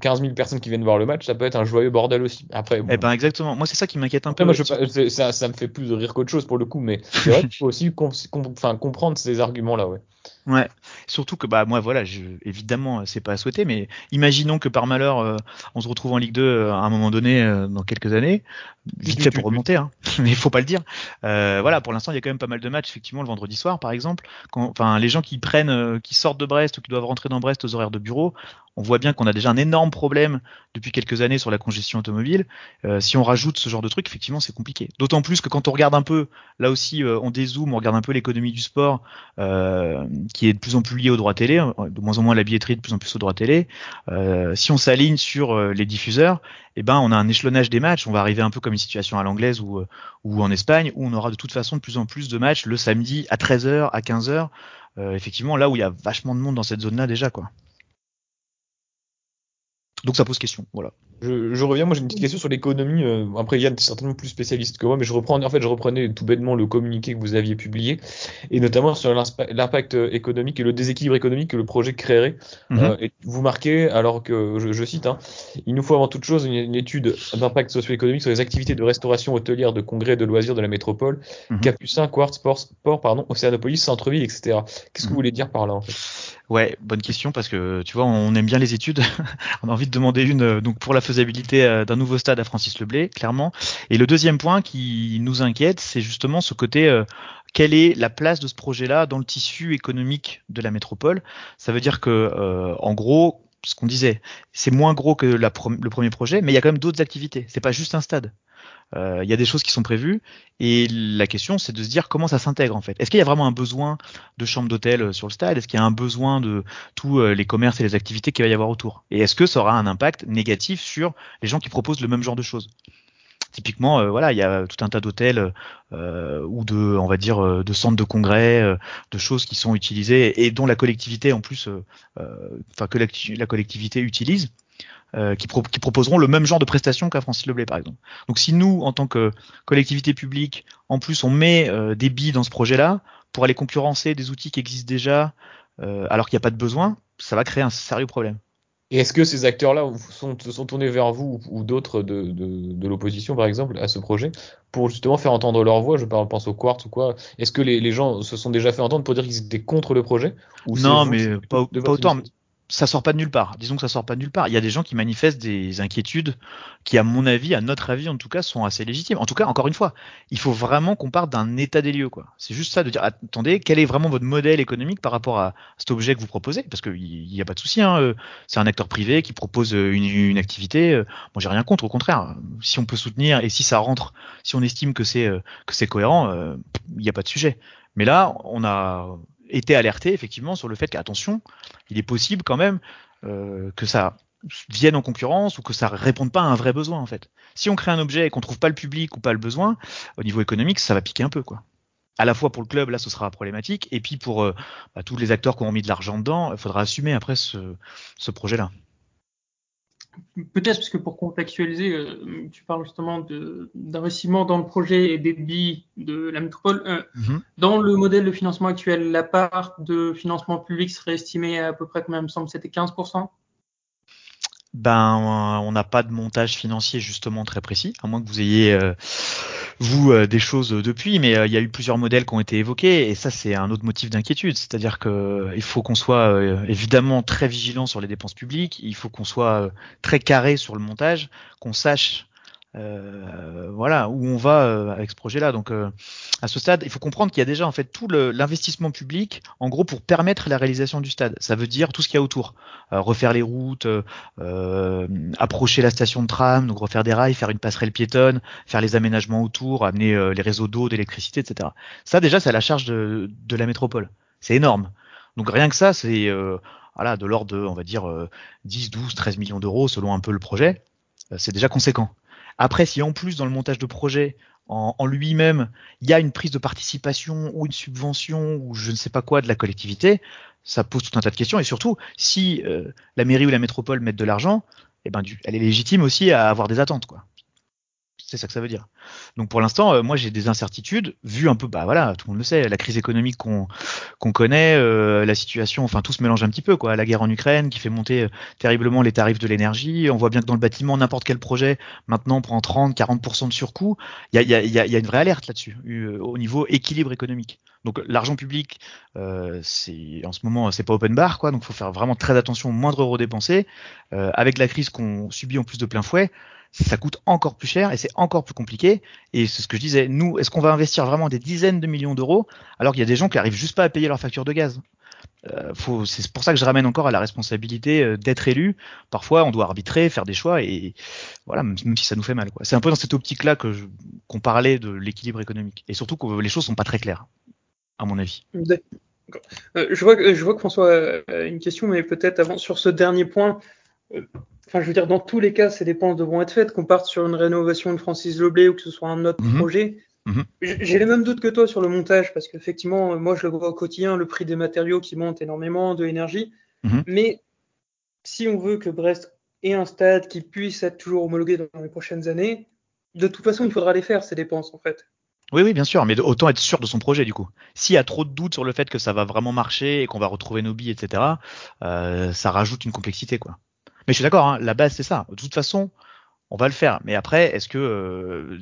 15 000 personnes qui viennent voir le match, ça peut être un joyeux bordel aussi. Après, bon. eh ben exactement. Moi, c'est ça qui m'inquiète un peu. Moi, je, ça, ça, me fait plus de rire qu'autre chose pour le coup, mais c'est vrai *laughs* qu'il faut aussi comprendre ces arguments-là, ouais. Ouais, surtout que bah moi voilà, je, évidemment c'est pas à souhaiter, mais imaginons que par malheur euh, on se retrouve en Ligue 2 euh, à un moment donné euh, dans quelques années, vite fait pour remonter, hein, *laughs* mais il faut pas le dire. voilà, pour l'instant il y a quand même pas mal de matchs effectivement le vendredi soir par exemple. Enfin les gens qui prennent, qui sortent de Brest ou qui doivent rentrer dans Brest aux horaires de bureau, on voit bien qu'on a déjà un énorme problème depuis quelques années sur la congestion automobile. si on rajoute ce genre de truc, effectivement c'est compliqué. D'autant plus que quand on regarde un peu, là aussi on dézoome, on regarde un peu l'économie du sport qui est de plus en plus lié au droit télé, hein, de moins en moins la billetterie, de plus en plus au droit télé. Euh, si on s'aligne sur euh, les diffuseurs, eh ben on a un échelonnage des matchs. On va arriver un peu comme une situation à l'anglaise ou, euh, ou en Espagne, où on aura de toute façon de plus en plus de matchs le samedi à 13h, à 15h. effectivement, là où il y a vachement de monde dans cette zone-là déjà, quoi. Donc ça pose question, voilà. Je, je, reviens, moi j'ai une petite question sur l'économie. Euh, après Yann est certainement plus spécialiste que moi, mais je reprends en fait je reprenais tout bêtement le communiqué que vous aviez publié et notamment sur l'impact économique et le déséquilibre économique que le projet créerait. Mhm. euh, et vous marquez alors que je, je cite, hein, il nous faut avant toute chose une, étude d'impact socio-économique sur les activités de restauration hôtelière, de congrès, de loisirs de la métropole, mmh. Capucin, Quartz, Sport, Sport, pardon, Océanopolis, Centre-ville, etc. Qu'est-ce que vous mhm. voulez dire par là en fait? Ouais, bonne question parce que tu vois on aime bien les études. *laughs* on a envie de demander une. Donc pour la faisabilité euh, d'un nouveau stade à Francis Leblé, clairement. Et le deuxième point qui nous inquiète, c'est justement ce côté euh, quelle est la place de ce projet-là dans le tissu économique de la métropole? Ça veut dire que, en gros, ce qu'on disait, c'est moins gros que le premier projet, mais il y a quand même d'autres activités. C'est pas juste un stade. Euh, il y a des choses qui sont prévues. Et la question c'est de se dire comment ça s'intègre en fait. Est-ce qu'il y a vraiment un besoin de chambres d'hôtel euh, sur le stade? Est-ce qu'il y a un besoin de tous euh, les commerces et les activités qu'il va y avoir autour? Et est-ce que ça aura un impact négatif sur les gens qui proposent le même genre de choses? Typiquement, voilà, il y a tout un tas d'hôtels ou de, on va dire, de centres de congrès, de choses qui sont utilisées et dont la collectivité en plus, enfin que la collectivité utilise euh, qui, proposeront le même genre de prestations qu'à Francis Leblay par exemple. Donc si nous, en tant que collectivité publique, en plus on met euh, des billes dans ce projet-là pour aller concurrencer des outils qui existent déjà, euh, alors qu'il n'y a pas de besoin, ça va créer un sérieux problème. Et est-ce que ces acteurs-là sont, se sont tournés vers vous ou, d'autres de, de, de l'opposition, par exemple, à ce projet, pour justement faire entendre leur voix Je pense au Quartz ou quoi. Est-ce que les, les, gens se sont déjà fait entendre pour dire qu'ils étaient contre le projet ou Non, mais pas, pas autant ça sort pas de nulle part. Disons que ça sort pas de nulle part. Il y a des gens qui manifestent des inquiétudes qui, à mon avis, à notre avis en tout cas, sont assez légitimes. En tout cas, encore une fois, il faut vraiment qu'on parte d'un état des lieux, quoi. C'est juste ça de dire, attendez, quel est vraiment votre modèle économique par rapport à cet objet que vous proposez? Parce qu'il n'y a pas de souci. Hein, euh, c'est un acteur privé qui propose euh, une, une activité. Euh, moi, j'ai rien contre. Au contraire, si on peut soutenir et si ça rentre, si on estime que c'est que c'est cohérent, il n'y a pas de sujet. Mais là, on a été alerté effectivement sur le fait qu'attention, il est possible quand même euh, que ça vienne en concurrence ou que ça réponde pas à un vrai besoin en fait. Si on crée un objet et qu'on trouve pas le public ou pas le besoin, au niveau économique, ça va piquer un peu quoi. À la fois pour le club, là, ce sera problématique, et puis pour euh, bah, tous les acteurs qui ont mis de l'argent dedans, il faudra assumer après ce, ce projet-là. Peut-être parce que pour contextualiser, euh, tu parles justement d'investissement dans le projet et des billes de la métropole. Euh, mhm. Dans le modèle de financement actuel, la part de financement public serait estimée à, peu près combien il me semble C'était 15% Ben, on n'a pas de montage financier justement très précis, à moins que vous ayez euh, vous euh, des choses depuis, mais euh, il y a eu plusieurs modèles qui ont été évoqués et ça c'est un autre motif d'inquiétude, c'est-à-dire que euh, il faut qu'on soit évidemment très vigilant sur les dépenses publiques, il faut qu'on soit très carré sur le montage, qu'on sache voilà où on va euh, avec ce projet-là. Donc euh, à ce stade, il faut comprendre qu'il y a déjà en fait tout l'investissement public, en gros pour permettre la réalisation du stade. Ça veut dire tout ce qu'il y a autour, refaire les routes, approcher la station de tram, donc refaire des rails, faire une passerelle piétonne, faire les aménagements autour, amener les réseaux d'eau, d'électricité, etc. Ça déjà, c'est à la charge de, de la métropole. C'est énorme. Donc rien que ça, c'est voilà, de l'ordre de, on va dire, 10, 12, 13 millions d'euros selon un peu le projet. C'est déjà conséquent. Après, si en plus dans le montage de projet, en, lui-même, il y a une prise de participation ou une subvention ou je ne sais pas quoi de la collectivité, ça pose tout un tas de questions. Et surtout, si euh, la mairie ou la métropole mettent de l'argent, eh ben, elle est légitime aussi à avoir des attentes, quoi. C'est ça que ça veut dire. Donc pour l'instant, euh, moi j'ai des incertitudes, vu un peu, bah voilà, tout le monde le sait, la crise économique qu'on qu'on connaît, euh, la situation, enfin tout se mélange un petit peu, quoi. La guerre en Ukraine qui fait monter euh, terriblement les tarifs de l'énergie. On voit bien que dans le bâtiment, n'importe quel projet maintenant prend 30, 40% de surcoût. Il y a, y, a, y a, une vraie alerte là-dessus au niveau équilibre économique. Donc l'argent public, c'est en ce moment c'est pas open bar, quoi. Donc faut faire vraiment très attention au moindre euro dépensé. avec la crise qu'on subit en plus de plein fouet ça coûte encore plus cher et c'est encore plus compliqué. Et c'est ce que je disais, nous, est-ce qu'on va investir vraiment des dizaines de millions d'euros alors qu'il y a des gens qui arrivent juste pas à payer leur facture de gaz? Euh, c'est pour ça que je ramène encore à la responsabilité euh, d'être élu. Parfois, on doit arbitrer, faire des choix, et voilà, même si ça nous fait mal. C'est un peu dans cette optique-là que qu'on parlait de l'équilibre économique, et surtout que les choses sont pas très claires, à mon avis. Euh, je vois, je vois que François a une question, mais peut-être avant sur ce dernier point. Enfin, je veux dire, dans tous les cas, ces dépenses devront être faites, qu'on parte sur une rénovation de Francis Loblé ou que ce soit un autre mhm. projet. Mhm. J'ai les mêmes doutes que toi sur le montage, parce qu'effectivement, moi, je le vois au quotidien, le prix des matériaux qui monte énormément, de l'énergie. Mhm. Mais si on veut que Brest ait un stade qui puisse être toujours homologué dans les prochaines années, de toute façon, il faudra les faire, ces dépenses, en fait. Oui, oui, bien sûr, mais autant être sûr de son projet du coup. S'il y a trop de doutes sur le fait que ça va vraiment marcher et qu'on va retrouver nos billes, etc., euh, ça rajoute une complexité, quoi. Mais je suis d'accord, hein, la base c'est ça. De toute façon, on va le faire. Mais après, est-ce que euh,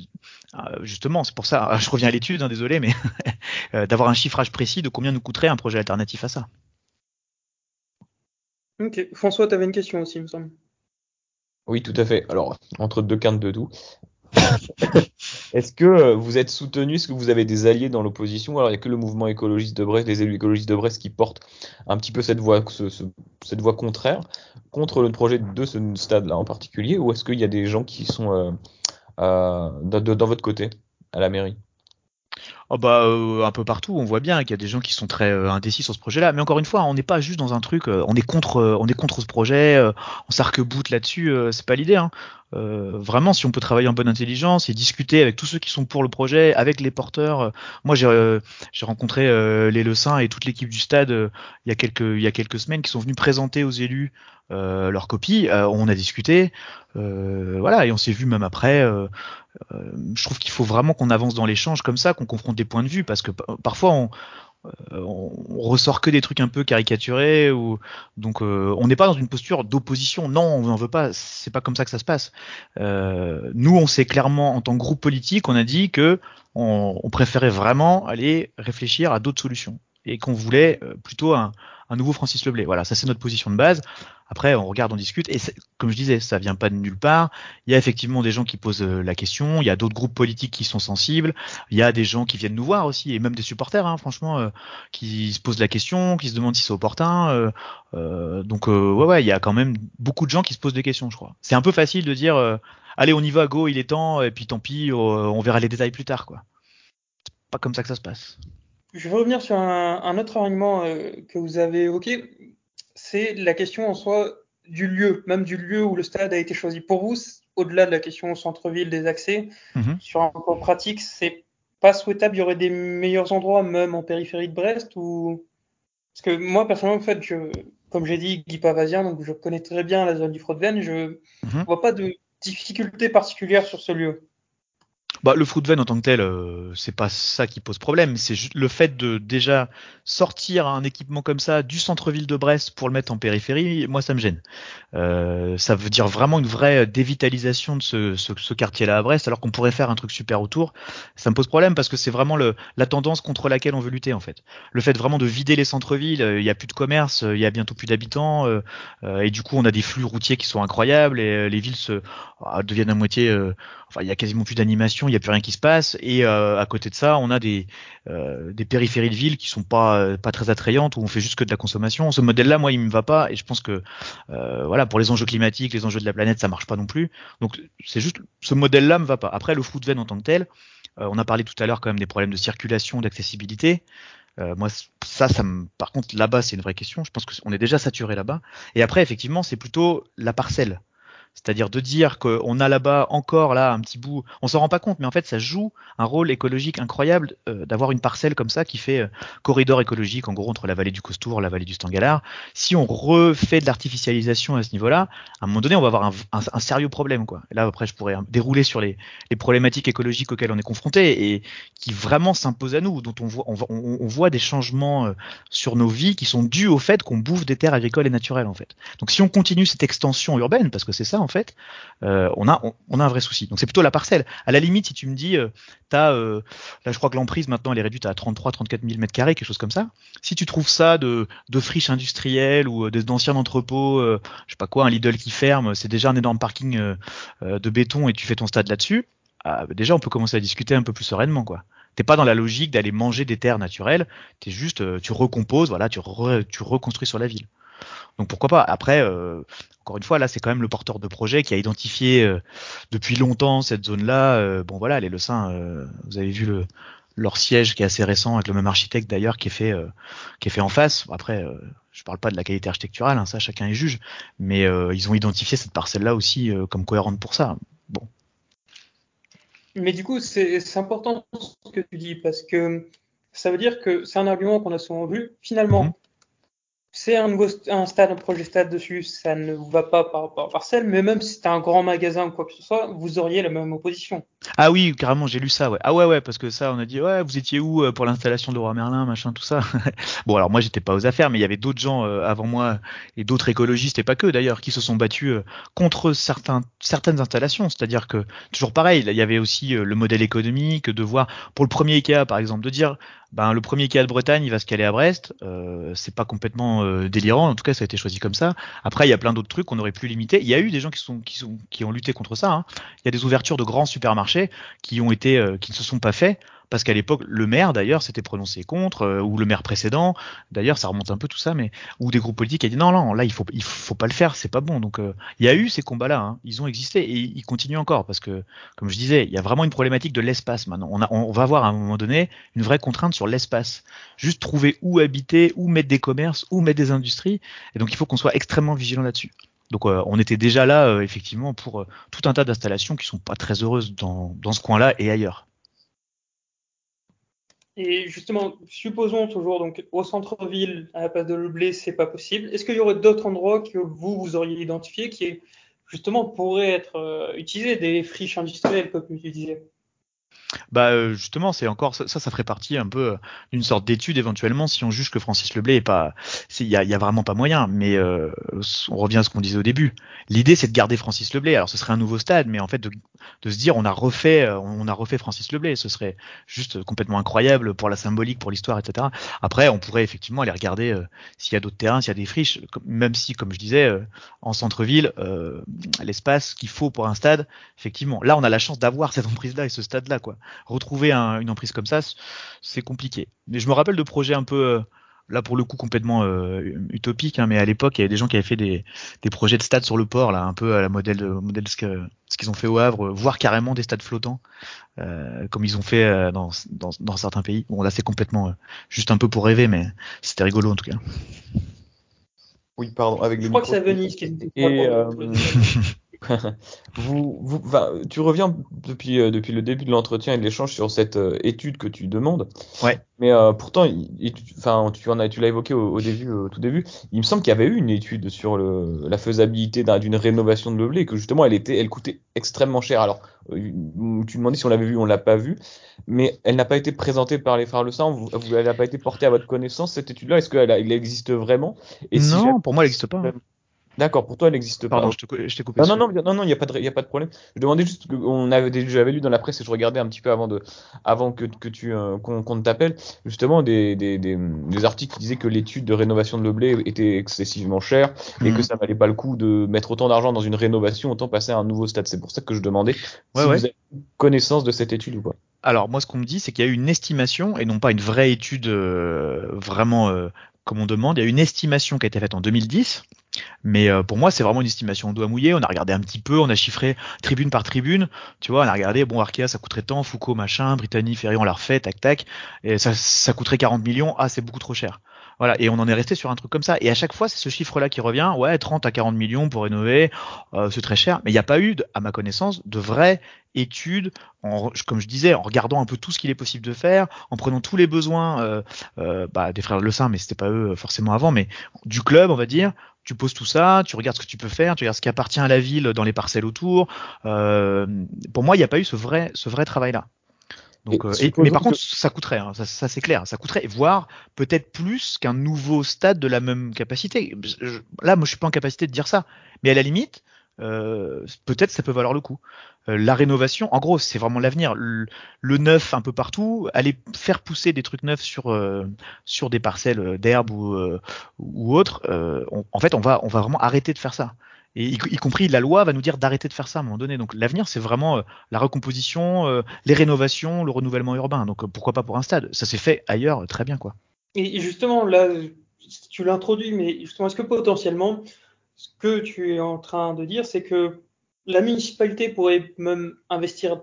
euh, justement, c'est pour ça, *laughs* je reviens à l'étude, hein, désolé, mais *laughs* euh, d'avoir un chiffrage précis de combien nous coûterait un projet alternatif à ça. Ok, François, tu avais une question aussi, il me semble. Oui, tout à fait. Alors, entre deux quintes de tout. *laughs* Est-ce que euh, vous êtes soutenu, est-ce que vous avez des alliés dans l'opposition? Alors, il n'y a que le mouvement écologiste de Brest, les élus écologistes de Brest qui portent un petit peu cette voix, cette contraire contre le projet de ce stade-là en particulier, ou est-ce qu'il y a des gens qui sont euh, euh, dans votre côté, à la mairie? Oh bah un peu partout, on voit bien qu'il y a des gens qui sont très indécis sur ce projet-là. Mais encore une fois, on n'est pas juste dans un truc, on est contre, on est contre ce projet, on s'arc-boute là-dessus, c'est pas l'idée. Hein. Vraiment, si on peut travailler en bonne intelligence et discuter avec tous ceux qui sont pour le projet, avec les porteurs. moi, j'ai j'ai rencontré les Lecins et toute l'équipe du stade il y a quelques il y a quelques semaines qui sont venus présenter aux élus euh, leur copie. on a discuté, euh, voilà, et on s'est vu même après. Euh, je trouve qu'il faut vraiment qu'on avance dans l'échange comme ça, qu'on confronte des points de vue, parce que parfois on, on, ressort que des trucs un peu caricaturés ou donc on n'est pas dans une posture d'opposition. Non, on n'en veut pas. C'est pas comme ça que ça se passe. nous, on sait clairement en tant que groupe politique, on a dit que on, on préférait vraiment aller réfléchir à d'autres solutions et qu'on voulait plutôt un, un nouveau Francis Leblay. Voilà, ça c'est notre position de base. Après, on regarde, on discute, et comme je disais, ça vient pas de nulle part. Il y a effectivement des gens qui posent euh, la question, il y a d'autres groupes politiques qui sont sensibles, il y a des gens qui viennent nous voir aussi, et même des supporters, hein, franchement, euh, qui se posent la question, qui se demandent si c'est opportun. Euh, donc, ouais, ouais, il y a quand même beaucoup de gens qui se posent des questions, je crois. C'est un peu facile de dire, allez, on y va, go, il est temps, et puis tant pis, on verra les détails plus tard, quoi. C'est pas comme ça que ça se passe. Je veux revenir sur un, autre argument euh, que vous avez évoqué, c'est la question en soi du lieu, même du lieu où le stade a été choisi. Pour vous, au-delà de la question au centre-ville des accès, mhm. sur un plan pratique, c'est pas souhaitable. Il y aurait des meilleurs endroits, même en périphérie de Brest, ou? Parce que moi personnellement, en fait, je, comme j'ai dit, Guy Pavasien, donc je connais très bien la zone du Fraude-Venn, je ne mhm. vois pas de difficulté particulière sur ce lieu. Bah, le Fruitven en tant que tel, euh, c'est pas ça qui pose problème. C'est le fait de déjà sortir un équipement comme ça du centre-ville de Brest pour le mettre en périphérie. Moi, ça me gêne. Euh, ça veut dire vraiment une vraie dévitalisation de ce, quartier-là à Brest, alors qu'on pourrait faire un truc super autour. Ça me pose problème parce que c'est vraiment la tendance contre laquelle on veut lutter en fait. Le fait vraiment de vider les centres-villes, euh, il n'y a plus de commerce, il y a bientôt plus d'habitants, et du coup on a des flux routiers qui sont incroyables et les villes se ah, deviennent à moitié. enfin, il y a quasiment plus d'animation, il n'y a plus rien qui se passe, et à côté de ça, on a des des périphéries de villes qui sont pas pas très attrayantes où on fait juste que de la consommation. Ce modèle-là, moi, il me va pas, et je pense que voilà pour les enjeux climatiques, les enjeux de la planète, ça marche pas non plus. Donc c'est juste ce modèle-là me va pas. Après le foot en tant que tel, euh, on a parlé tout à l'heure quand même des problèmes de circulation, d'accessibilité. Euh, moi, ça, ça me, par contre, là-bas, c'est une vraie question. Je pense qu'on est déjà saturé là-bas. Et après, effectivement, c'est plutôt la parcelle. C'est-à-dire de dire qu'on a là-bas encore là un petit bout, on s'en rend pas compte, mais en fait ça joue un rôle écologique incroyable euh, d'avoir une parcelle comme ça qui fait euh, corridor écologique en gros entre la vallée du Costour, la vallée du Stangalard. Si on refait de l'artificialisation à ce niveau-là, à un moment donné on va avoir un, sérieux problème quoi. Et là après je pourrais dérouler sur les, problématiques écologiques auxquelles on est confronté et qui vraiment s'imposent à nous, dont on voit, on, on, voit des changements euh, sur nos vies qui sont dus au fait qu'on bouffe des terres agricoles et naturelles en fait. Donc si on continue cette extension urbaine, parce que c'est ça en fait, euh, on, a, un vrai souci. Donc c'est plutôt la parcelle. À la limite, si tu me dis, euh, as, euh, là je crois que l'emprise maintenant elle est réduite à 33-34 000 mètres carrés, quelque chose comme ça. Si tu trouves ça de, friches industrielles ou d'anciens entrepôts, je sais pas quoi, un Lidl qui ferme, c'est déjà un énorme parking de béton et tu fais ton stade là-dessus. Ah, déjà on peut commencer à discuter un peu plus sereinement quoi. T'es pas dans la logique d'aller manger des terres naturelles, t'es juste, tu recomposes, voilà, tu reconstruis sur la ville. Donc pourquoi pas Après, euh, encore une fois, là, c'est quand même le porteur de projet qui a identifié euh, depuis longtemps cette zone-là. Euh, bon, voilà, les Lecins, vous avez vu le, leur siège qui est assez récent avec le même architecte d'ailleurs qui est fait qui est fait en face. Après, je parle pas de la qualité architecturale, hein, ça chacun est juge, mais ils ont identifié cette parcelle-là aussi comme cohérente pour ça. Bon. Mais du coup, c'est important ce que tu dis parce que ça veut dire que c'est un argument qu'on a souvent vu. Finalement, mhm c'est un nouveau un stade, un projet stade dessus, ça ne vous va pas par rapport à parcelle, mais même si c'était un grand magasin ou quoi que ce soit, vous auriez la même opposition. Ah oui, carrément, j'ai lu ça, ouais. Ah ouais, ouais, parce que ça, on a dit, ouais, vous étiez où euh, pour l'installation de Roi Merlin, machin, tout ça? *laughs* bon, alors moi, j'étais pas aux affaires, mais il y avait d'autres gens euh, avant moi et d'autres écologistes, et pas que d'ailleurs, qui se sont battus euh, contre certains, certaines installations. C'est-à-dire que, toujours pareil, il y avait aussi le modèle économique de voir, pour le premier IKEA, par exemple, de dire, ben le premier qui a de Bretagne, il va se caler à Brest. Euh, c'est pas complètement euh, délirant. En tout cas, ça a été choisi comme ça. Après, il y a plein d'autres trucs qu'on aurait pu limiter. Il y a eu des gens qui sont qui sont qui ont lutté contre ça. Hein. Il y a des ouvertures de grands supermarchés qui ont été euh, qui ne se sont pas faits parce qu'à l'époque, le maire d'ailleurs s'était prononcé contre, euh, ou le maire précédent, d'ailleurs ça remonte un peu tout ça, mais ou des groupes politiques a dit non, non, là il faut, il faut pas le faire, c'est pas bon. Donc euh, il y a eu ces combats-là, hein, ils ont existé et ils continuent encore parce que, comme je disais, il y a vraiment une problématique de l'espace maintenant. On, a, on va avoir à un moment donné une vraie contrainte sur l'espace. Juste trouver où habiter, où mettre des commerces, où mettre des industries, et donc il faut qu'on soit extrêmement vigilant là-dessus. Donc euh, on était déjà là effectivement pour tout un tas d'installations qui sont pas très heureuses dans, dans ce coin-là et ailleurs. Et justement, supposons toujours donc au centre-ville, à la place de Le Blé, c'est pas possible. Est-ce qu'il y aurait d'autres endroits que vous vous auriez identifiés qui justement pourraient être euh, utilisés, des friches industrielles comme tu disais? Bah euh, justement, c'est encore ça, ça ferait partie un peu euh, d'une sorte d'étude éventuellement si on juge que Francis Leblay est pas, il y a, vraiment pas moyen. Mais euh, on revient à ce qu'on disait au début. L'idée c'est de garder Francis Leblay. Alors ce serait un nouveau stade, mais en fait de, de se dire on a refait, on a refait Francis Leblay, ce serait juste complètement incroyable pour la symbolique, pour l'histoire, etc. Après, on pourrait effectivement aller regarder s'il y a d'autres terrains, s'il y a des friches, même si, comme je disais, en centre-ville, l'espace qu'il faut pour un stade, effectivement, là on a la chance d'avoir cette emprise-là et ce stade-là, quoi retrouver une emprise comme ça, c'est compliqué. Mais je me rappelle de projets un peu, euh, là pour le coup complètement euh, utopiques, hein, mais à l'époque il y avait des gens qui avaient fait des, projets de stades sur le port, là, un peu à la modèle de modèle ce qu'ils ont fait au Havre, voire carrément des stades flottants, euh, comme ils ont fait dans, certains pays. Bon là c'est complètement juste un peu pour rêver, mais c'était rigolo en tout cas. Oui, pardon, avec Je crois que c'est Venise qui était. *laughs* *laughs* Vous, tu reviens depuis, euh, depuis le début de l'entretien et de l'échange sur cette euh, étude que tu demandes. Ouais. Mais euh, pourtant, enfin, tu, en as, tu l'as évoqué au, début, au tout début. Il me semble qu'il y avait eu une étude sur le, la faisabilité d'une rénovation de meublé et que justement, elle était, elle coûtait extrêmement cher. Alors, tu demandais si on l'avait vu, on l'a pas vu, mais elle n'a pas été présentée par les frères Le. Vous, elle n'a pas été portée à votre connaissance cette étude-là. Est-ce qu'elle elle existe vraiment? Et Non, pour moi, elle n'existe pas. D'accord, pour toi, elle n'existe pas. Pardon, je t'ai coupé. Non, non, non, non, il n'y a pas de, problème. Je demandais juste qu'on avait, j'avais lu dans la presse et je regardais un petit peu avant de, avant que, que tu, euh, qu'on t'appelle, justement des, des, des, des, articles qui disaient que l'étude de rénovation de le blé était excessivement chère et que mhm. ça valait pas le coup de mettre autant d'argent dans une rénovation, autant passer à un nouveau stade. C'est pour ça que je demandais si vous avez connaissance de cette étude ou pas. Alors moi, ce qu'on me dit, c'est qu'il y a eu une estimation et non pas une vraie étude euh, vraiment euh, comme on demande. Il y a une estimation qui a été faite en 2010 mais euh, pour moi, c'est vraiment une estimation au doigt mouillé. On a regardé un petit peu, on a chiffré tribune par tribune. Tu vois, on a regardé, bon, Arkea, ça coûterait tant, Foucault, machin, Brittany, Ferry, on l'a refait, tac, tac. Et ça, ça coûterait 40 millions. Ah, c'est beaucoup trop cher. Voilà, et on en est resté sur un truc comme ça. Et à chaque fois, c'est ce chiffre-là qui revient. Ouais, 30 à 40 millions pour rénover, euh, c'est très cher. Mais il n'y a pas eu, à ma connaissance, de vraies études, en, comme je disais, en regardant un peu tout ce qu'il est possible de faire, en prenant tous les besoins euh, euh, bah, des frères Le Saint, mais c'était pas eux forcément avant, mais du club, on va dire. Tu poses tout ça, tu regardes ce que tu peux faire, tu regardes ce qui appartient à la ville dans les parcelles autour. Euh, pour moi, il n'y a pas eu ce vrai, ce vrai travail-là. Donc, euh, mais par contre, ça coûterait, hein, ça, ça c'est clair, ça coûterait, voire peut-être plus qu'un nouveau stade de la même capacité. là, moi, je suis pas en capacité de dire ça, mais à la limite, euh, peut-être ça peut valoir le coup. Euh, la rénovation, en gros, c'est vraiment l'avenir. Le, neuf un peu partout, aller faire pousser des trucs neufs sur euh, sur des parcelles d'herbe ou ou autres. en fait, on va on va vraiment arrêter de faire ça et y, compris la loi va nous dire d'arrêter de faire ça à un moment donné. Donc l'avenir, c'est vraiment euh, la recomposition, euh, les rénovations, le renouvellement urbain. Donc euh, pourquoi pas pour un stade? Ça s'est fait ailleurs très bien, quoi. Et justement, là, tu l'introduis, mais justement, est-ce que potentiellement, ce que tu es en train de dire, c'est que la municipalité pourrait même investir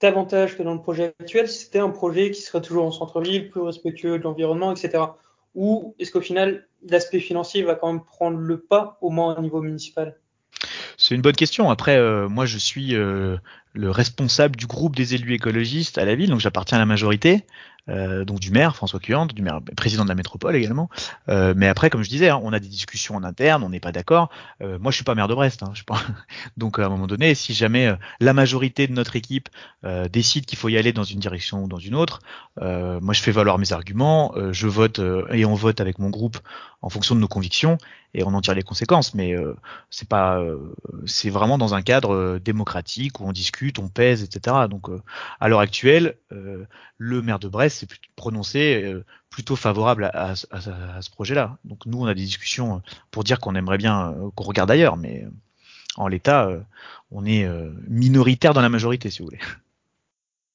davantage que dans le projet actuel si c'était un projet qui serait toujours en centre-ville, plus respectueux de l'environnement, etc. Ou est-ce qu'au final, l'aspect financier va quand même prendre le pas, au moins au niveau municipal? C'est une bonne question. Après, euh, moi, je suis euh, le responsable du groupe des élus écologistes à la ville, donc j'appartiens à la majorité. Euh, donc du maire François Cuante, du maire président de la métropole également. Euh, mais après, comme je disais, hein, on a des discussions en interne, on n'est pas d'accord. Euh, moi, je suis pas maire de Brest, hein, je *laughs* donc à un moment donné, si jamais la majorité de notre équipe décide qu'il faut y aller dans une direction ou dans une autre, moi je fais valoir mes arguments, je vote et on vote avec mon groupe en fonction de nos convictions et on en tire les conséquences. Mais c'est pas, c'est vraiment dans un cadre démocratique où on discute, on pèse, etc. Donc à l'heure actuelle, le maire de Brest s'est prononcé plutôt favorable à, ce projet-là. Donc nous, on a des discussions pour dire qu'on aimerait bien qu'on regarde ailleurs, mais en l'état, on est minoritaire dans la majorité, si vous voulez.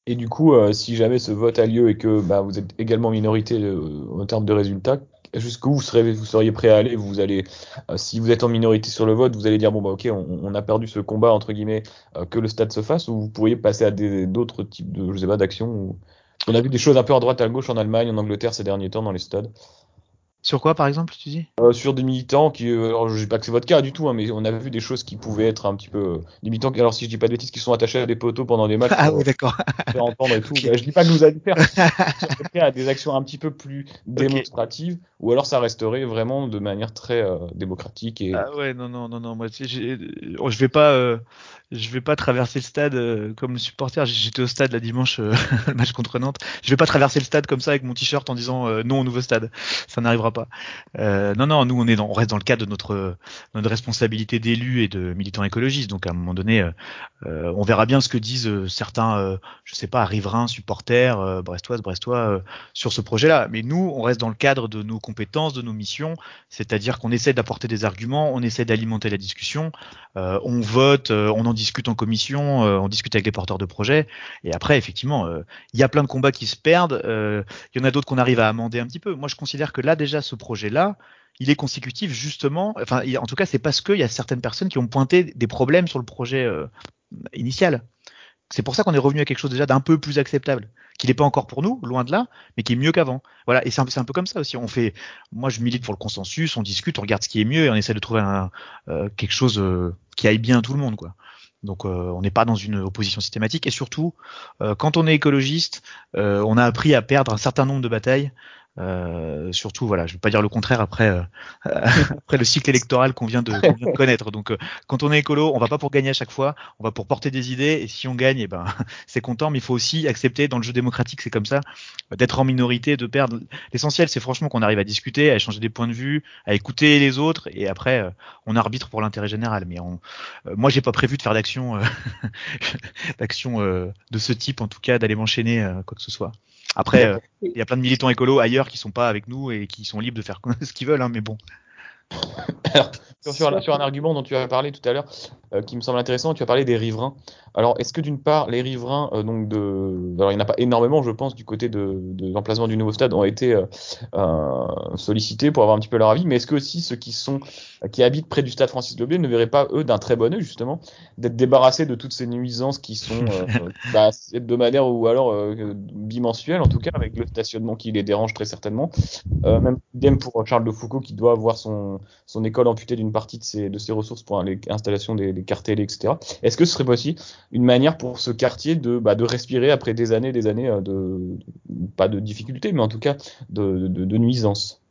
Et du coup, si jamais ce vote a lieu et que bah, vous êtes également minorité en termes de résultats, jusqu'où vous, serez, vous seriez prêt à aller? Vous allez, euh, si vous êtes en minorité sur le vote, vous allez dire bon bah ok, on, a perdu ce combat entre guillemets, euh, que le stade se fasse, ou vous pourriez passer à d'autres types d'actions. On a vu des choses un peu à droite à gauche en Allemagne, en Angleterre ces derniers temps dans les stades. Sur quoi, par exemple, tu dis? Euh, Sur des militants qui, euh, alors je dis pas que c'est votre cas du tout, hein, mais on a vu des choses qui pouvaient être un petit peu euh, des militants. alors si je dis pas de bêtises, qui sont attachés à des poteaux pendant des matchs. Ah oui, d'accord. Faire entendre et tout. *laughs* Bah, je dis pas que vous allez faire. *laughs* à des actions un petit peu plus démonstratives, ou alors ça resterait vraiment de manière très démocratique et. Ah ouais, non, non, non, non. Moi, je vais pas je vais pas traverser le stade euh, comme le supporter. J'étais au stade la dimanche, euh, *laughs* le match contre Nantes. Je vais pas traverser le stade comme ça avec mon t-shirt en disant euh, non au nouveau stade. Ça n'arrivera pas. non, non, nous on est dans, on reste dans le cadre de notre notre responsabilité d'élu et de militants écologistes. Donc à un moment donné, on verra bien ce que disent certains, je sais pas, riverains, supporters, brestoises, brestois sur ce projet-là. Mais nous, on reste dans le cadre de nos compétences, de nos missions, c'est-à-dire qu'on essaie d'apporter des arguments, on essaie d'alimenter la discussion, on vote, on en discute en commission, euh, on discute avec les porteurs de projets, et après, effectivement, euh, il y a plein de combats qui se perdent. Euh, il y en a d'autres qu'on arrive à amender un petit peu. Moi, je considère que là, déjà, ce projet-là, il est consécutif justement. Enfin, en tout cas, c'est parce qu'il y a certaines personnes qui ont pointé des problèmes sur le projet initial. C'est pour ça qu'on est revenu à quelque chose déjà d'un peu plus acceptable, qui n'est pas encore pour nous, loin de là, mais qui est mieux qu'avant. Voilà, et c'est un, peu comme ça aussi. On fait, moi, je milite pour le consensus, on discute, on regarde ce qui est mieux et on essaie de trouver quelque chose qui aille bien à tout le monde, quoi. Donc euh, on n'est pas dans une opposition systématique. Et surtout euh, quand on est écologiste, euh, on a appris à perdre un certain nombre de batailles euh, surtout, voilà, je ne vais pas dire le contraire après, euh, *laughs* après le cycle électoral qu'on vient, vient, de connaître. Donc, euh, quand on est écolo, on va pas pour gagner à chaque fois, on va pour porter des idées. Et si on gagne, eh ben, *laughs* c'est content. Mais il faut aussi accepter dans le jeu démocratique, c'est comme ça, d'être en minorité, de perdre. L'essentiel, c'est franchement qu'on arrive à discuter, à échanger des points de vue, à écouter les autres, et après, on arbitre pour l'intérêt général. Mais on, moi, j'ai pas prévu de faire d'action, *laughs* d'action de ce type, en tout cas, d'aller m'enchaîner quoi que ce soit. Après, euh, il y a plein de militants écolos ailleurs qui sont pas avec nous et qui sont libres de faire *laughs* ce qu'ils veulent, hein, mais bon. *laughs* sur, un argument dont tu as parlé tout à l'heure, euh, qui me semble intéressant, tu as parlé des riverains. Alors, est-ce que d'une part, les riverains, euh, donc de, alors il n'y en a pas énormément, je pense, du côté de, l'emplacement du nouveau stade, ont été euh, sollicités pour avoir un petit peu leur avis, mais est-ce que aussi ceux qui sont, qui habitent près du stade Francis Leblé ne verraient pas eux d'un très bon œil justement d'être débarrassés de toutes ces nuisances qui sont *laughs* bah, hebdomadaires ou alors bimensuelles, en tout cas avec le stationnement qui les dérange très certainement. même idem pour Charles de Foucault qui doit avoir son, son école amputée d'une partie de ses, ressources pour l'installation des, des cartes etc. Est-ce que ce serait possible une manière pour ce quartier de, bah, de respirer après des années, des années euh, de, pas de difficultés, mais en tout cas de, de, de nuisances?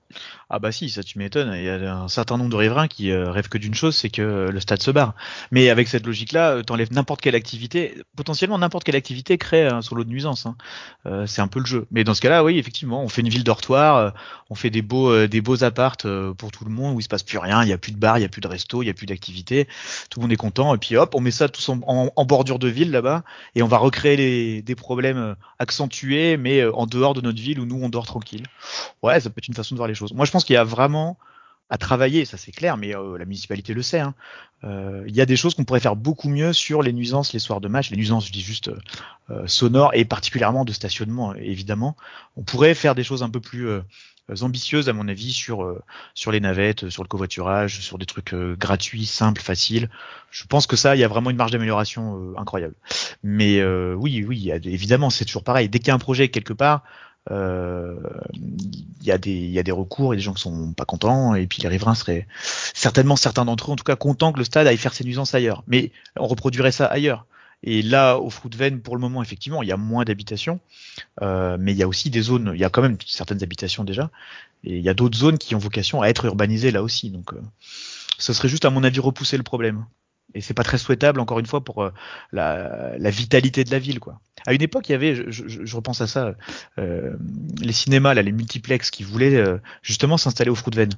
Ah bah si, ça tu m'étonnes. Il y a un certain nombre de riverains qui euh, rêvent que d'une chose, c'est que euh, le stade se barre. Mais avec cette logique-là, euh, t'enlèves n'importe quelle activité, potentiellement n'importe quelle activité crée un solo de nuisance. Hein. c'est un peu le jeu. Mais dans ce cas-là, oui, effectivement, on fait une ville dortoir, on fait des beaux des beaux appartes pour tout le monde où il se passe plus rien, il y a plus de bar, il y a plus de resto, il y a plus d'activité, tout le monde est content. Et puis hop, on met ça tous en, en, bordure de ville là-bas et on va recréer les, des problèmes accentués, mais en dehors de notre ville où nous on dort tranquille. Ouais, ça peut être une façon de voir les choses. Moi, je pense qu'il y a vraiment à travailler, ça c'est clair, mais euh, la municipalité le sait. Hein. Euh, il y a des choses qu'on pourrait faire beaucoup mieux sur les nuisances les soirs de match, les nuisances, je dis juste euh, sonores et particulièrement de stationnement, évidemment. On pourrait faire des choses un peu plus ambitieuses, à mon avis, sur sur les navettes, sur le covoiturage, sur des trucs gratuits, simples, faciles. Je pense que ça, il y a vraiment une marge d'amélioration incroyable. Mais oui, oui, évidemment, c'est toujours pareil. Dès qu'il y a un projet quelque part, il euh, y, a des, y a des recours, il y a des gens qui sont pas contents, et puis les riverains seraient certainement certains d'entre eux, en tout cas, contents que le stade aille faire ses nuisances ailleurs. Mais on reproduirait ça ailleurs. Et là, au Fruit de Veine, pour le moment, effectivement, il y a moins d'habitations, euh, mais il y a aussi des zones, il y a quand même certaines habitations déjà, et il y a d'autres zones qui ont vocation à être urbanisées là aussi. Donc, euh, ce serait juste, à mon avis, repousser le problème et c'est pas très souhaitable encore une fois pour euh, la, la, vitalité de la ville quoi. À une époque, il y avait, je, je, je repense à ça, euh, les cinémas là, les multiplex qui voulaient euh, justement s'installer au Fruit de Veine.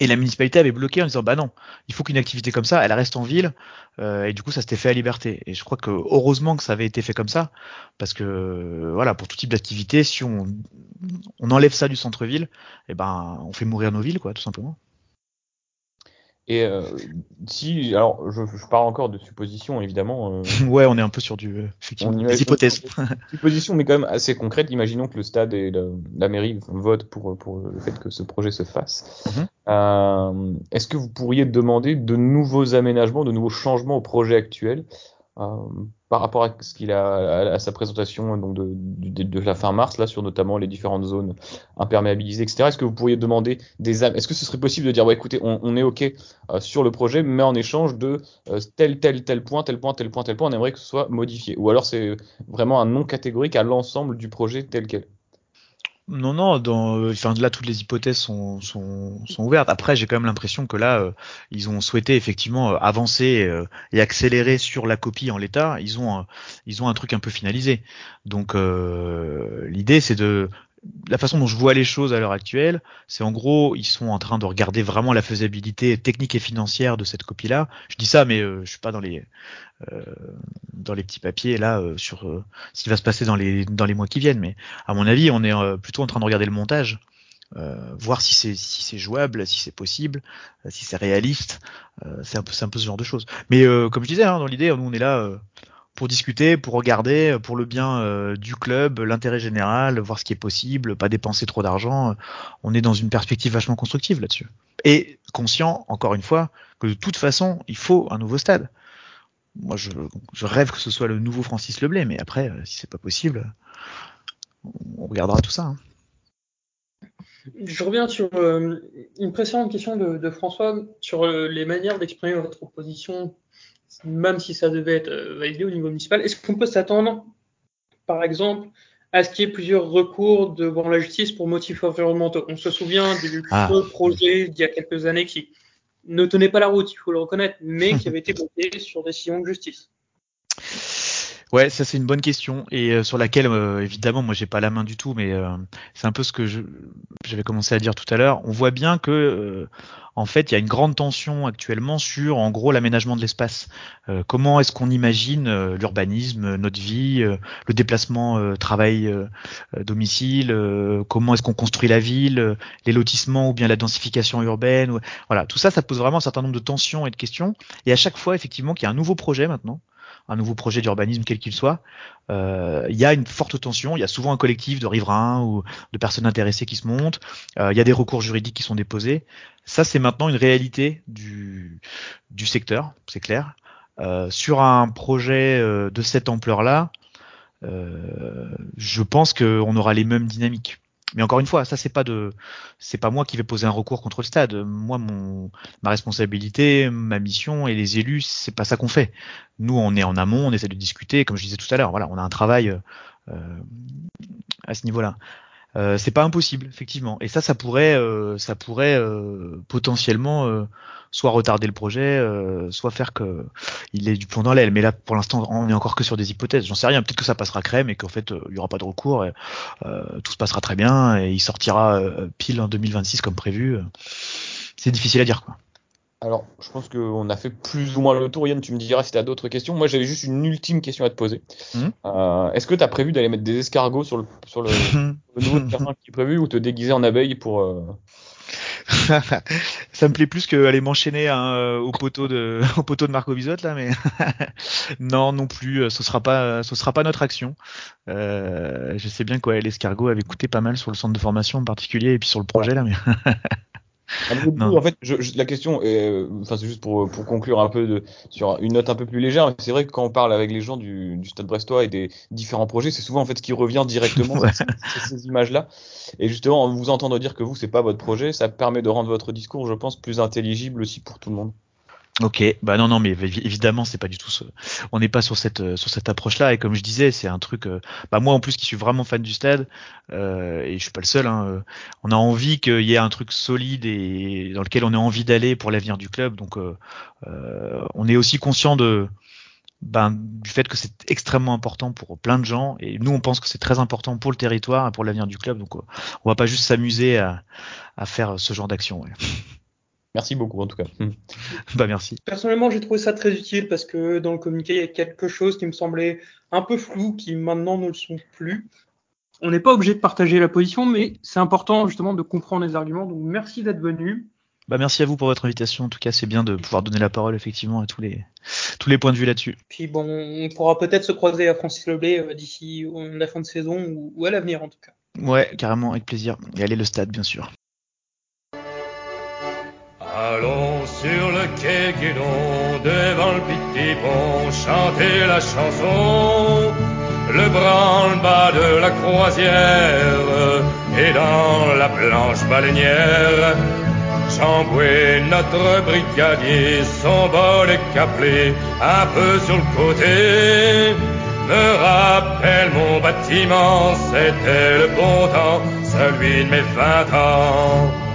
Et la municipalité avait bloqué en disant bah non, il faut qu'une activité comme ça, elle reste en ville. Euh, et du coup, ça s'était fait à liberté. Et je crois que heureusement que ça avait été fait comme ça, parce que voilà, pour tout type d'activité, si on, on enlève ça du centre-ville, eh ben, on fait mourir nos villes, quoi, tout simplement. Et euh, si, alors, je, je, parle encore de suppositions, évidemment. Euh, *laughs* ouais, on est un peu sur du, effectivement, des hypothèses. suppositions, mais quand même assez concrètes. Imaginons que le stade et la, la mairie votent pour, pour le fait que ce projet se fasse. Mm -hmm. euh, Est-ce que vous pourriez demander de nouveaux aménagements, de nouveaux changements au projet actuel? Euh, par rapport à ce qu'il a à, sa présentation donc de, de, de, la fin mars là sur notamment les différentes zones imperméabilisées etc est-ce que vous pourriez demander des est-ce que ce serait possible de dire ouais écoutez on, on est ok euh, sur le projet mais en échange de euh, tel tel tel point tel point tel point tel point on aimerait que ce soit modifié? Ou alors c'est vraiment un non catégorique à l'ensemble du projet tel quel? Non, non, dans, enfin, là, toutes les hypothèses sont, sont, ouvertes. Après, j'ai quand même l'impression que là, euh, ils ont souhaité effectivement euh, avancer euh, et accélérer sur la copie en l'état. Ils ont, ils ont un truc un peu finalisé. Donc, l'idée, c'est de la façon dont je vois les choses à l'heure actuelle, c'est en gros, ils sont en train de regarder vraiment la faisabilité technique et financière de cette copie-là. Je dis ça, mais euh, je suis pas dans les euh, dans les petits papiers là euh, sur euh, ce qui va se passer dans les dans les mois qui viennent. Mais à mon avis, on est euh, plutôt en train de regarder le montage, euh, voir si c'est si c'est jouable, si c'est possible, si c'est réaliste. c'est un peu c'est un peu ce genre de choses. Mais comme je disais, hein, dans l'idée, nous on est là pour discuter, pour regarder, pour le bien euh, du club, l'intérêt général, voir ce qui est possible, pas dépenser trop d'argent. On est dans une perspective vachement constructive là-dessus. Et conscient, encore une fois, que de toute façon, il faut un nouveau stade. Moi, je, rêve que ce soit le nouveau Francis Leblay, mais après, euh, si c'est pas possible, on regardera tout ça. Hein. Je reviens sur euh, une précédente question de, François sur euh, les manières d'exprimer votre opposition même si ça devait être euh, validé au niveau municipal, est-ce qu'on peut s'attendre, par exemple, à ce qu'il y ait plusieurs recours devant la justice pour motifs environnementaux? On se souvient du ah. projet d'il y a quelques années qui ne tenait pas la route, il faut le reconnaître, mais qui avait été bloqué sur décision de justice. Ouais, ça c'est une bonne question et euh, sur laquelle euh, évidemment moi j'ai pas la main du tout, mais euh, c'est un peu ce que j'avais commencé à dire tout à l'heure. On voit bien que euh, en fait il y a une grande tension actuellement sur en gros l'aménagement de l'espace. Euh, comment est-ce qu'on imagine l'urbanisme, notre vie, le déplacement travail domicile, comment est-ce qu'on construit la ville, les lotissements ou bien la densification urbaine. Voilà, tout ça ça pose vraiment un certain nombre de tensions et de questions. Et à chaque fois effectivement qu'il y a un nouveau projet maintenant un nouveau projet d'urbanisme quel qu'il soit, euh, il y a une forte tension. Il y a souvent un collectif de riverains ou de personnes intéressées qui se montent. Euh, il y a des recours juridiques qui sont déposés. Ça, c'est maintenant une réalité du, secteur, c'est clair. Euh, sur un projet de cette ampleur-là, je pense qu'on aura les mêmes dynamiques. Mais encore une fois, ça c'est pas de, c'est pas moi qui vais poser un recours contre le stade. Moi, mon, ma responsabilité, ma mission et les élus, c'est pas ça qu'on fait. Nous, on est en amont, on essaie de discuter. Comme je disais tout à l'heure, voilà, on a un travail euh, à ce niveau-là. Euh, c'est pas impossible, effectivement. Et ça, ça pourrait, euh, ça pourrait euh, potentiellement euh, soit retarder le projet, euh, soit faire que il ait du plomb dans l'aile. Mais là, pour l'instant, on est encore que sur des hypothèses. J'en sais rien. Peut-être que ça passera crème et qu'en fait, il y aura pas de recours. Et, tout se passera très bien et il sortira pile en 2026 comme prévu. C'est difficile à dire, quoi. Alors, je pense qu'on a fait plus ou moins le tour. Yann, tu me diras si tu as d'autres questions. Moi, j'avais juste une ultime question à te poser. Mmh. Euh, Est-ce que tu as prévu d'aller mettre des escargots sur le, sur le, *laughs* le nouveau terrain qui est prévu ou te déguiser en abeille pour. Euh... *laughs* ça me plaît plus qu'aller m'enchaîner hein, au poteau de *laughs* au poteau de Marco Bisotte là, mais non non plus. Ce sera pas ce sera pas notre action. Euh, je sais bien quoi, l'escargot avait coûté pas mal sur le centre de formation en particulier et puis sur le projet là, mais en fait, je, je, la question, est, enfin, c'est juste pour, pour conclure un peu de, sur une note un peu plus légère. C'est vrai que quand on parle avec les gens du, du Stade Brestois et des différents projets, c'est souvent en fait ce qui revient directement, *laughs* ouais. c'est ces images-là. Et justement, en vous entendant dire que vous, c'est pas votre projet, ça permet de rendre votre discours, je pense, plus intelligible aussi pour tout le monde. Ok, bah non non mais évidemment c'est pas du tout ce... on n'est pas sur cette euh, sur cette approche là et comme je disais c'est un truc euh... bah moi en plus qui suis vraiment fan du stade euh, et je suis pas le seul hein, euh, on a envie qu'il y ait un truc solide et dans lequel on a envie d'aller pour l'avenir du club. Donc euh, on est aussi conscient de ben, du fait que c'est extrêmement important pour plein de gens. Et nous on pense que c'est très important pour le territoire et pour l'avenir du club. Donc on va pas juste s'amuser à, à faire ce genre d'action ouais. Merci beaucoup en tout cas. *laughs* bah merci. Personnellement, j'ai trouvé ça très utile parce que dans le communiqué, il y a quelque chose qui me semblait un peu flou, qui maintenant ne le sont plus. On n'est pas obligé de partager la position, mais c'est important justement de comprendre les arguments. Donc merci d'être venu. Bah merci à vous pour votre invitation. En tout cas, c'est bien de pouvoir donner la parole effectivement à tous les tous les points de vue là-dessus. Puis bon, on pourra peut-être se croiser à Francis Leblé euh, d'ici la fin de saison ou, ou à l'avenir en tout cas. Ouais, carrément, avec plaisir. Et aller le stade, bien sûr. Allons sur le quai Guédon, devant le petit pont, chanter la chanson. Le branle-bas de la croisière et dans la planche baleinière. Chamboué, notre brigadier, son bol est caplé, un peu sur le côté. Me rappelle mon bâtiment, c'était le bon temps, celui de mes vingt ans.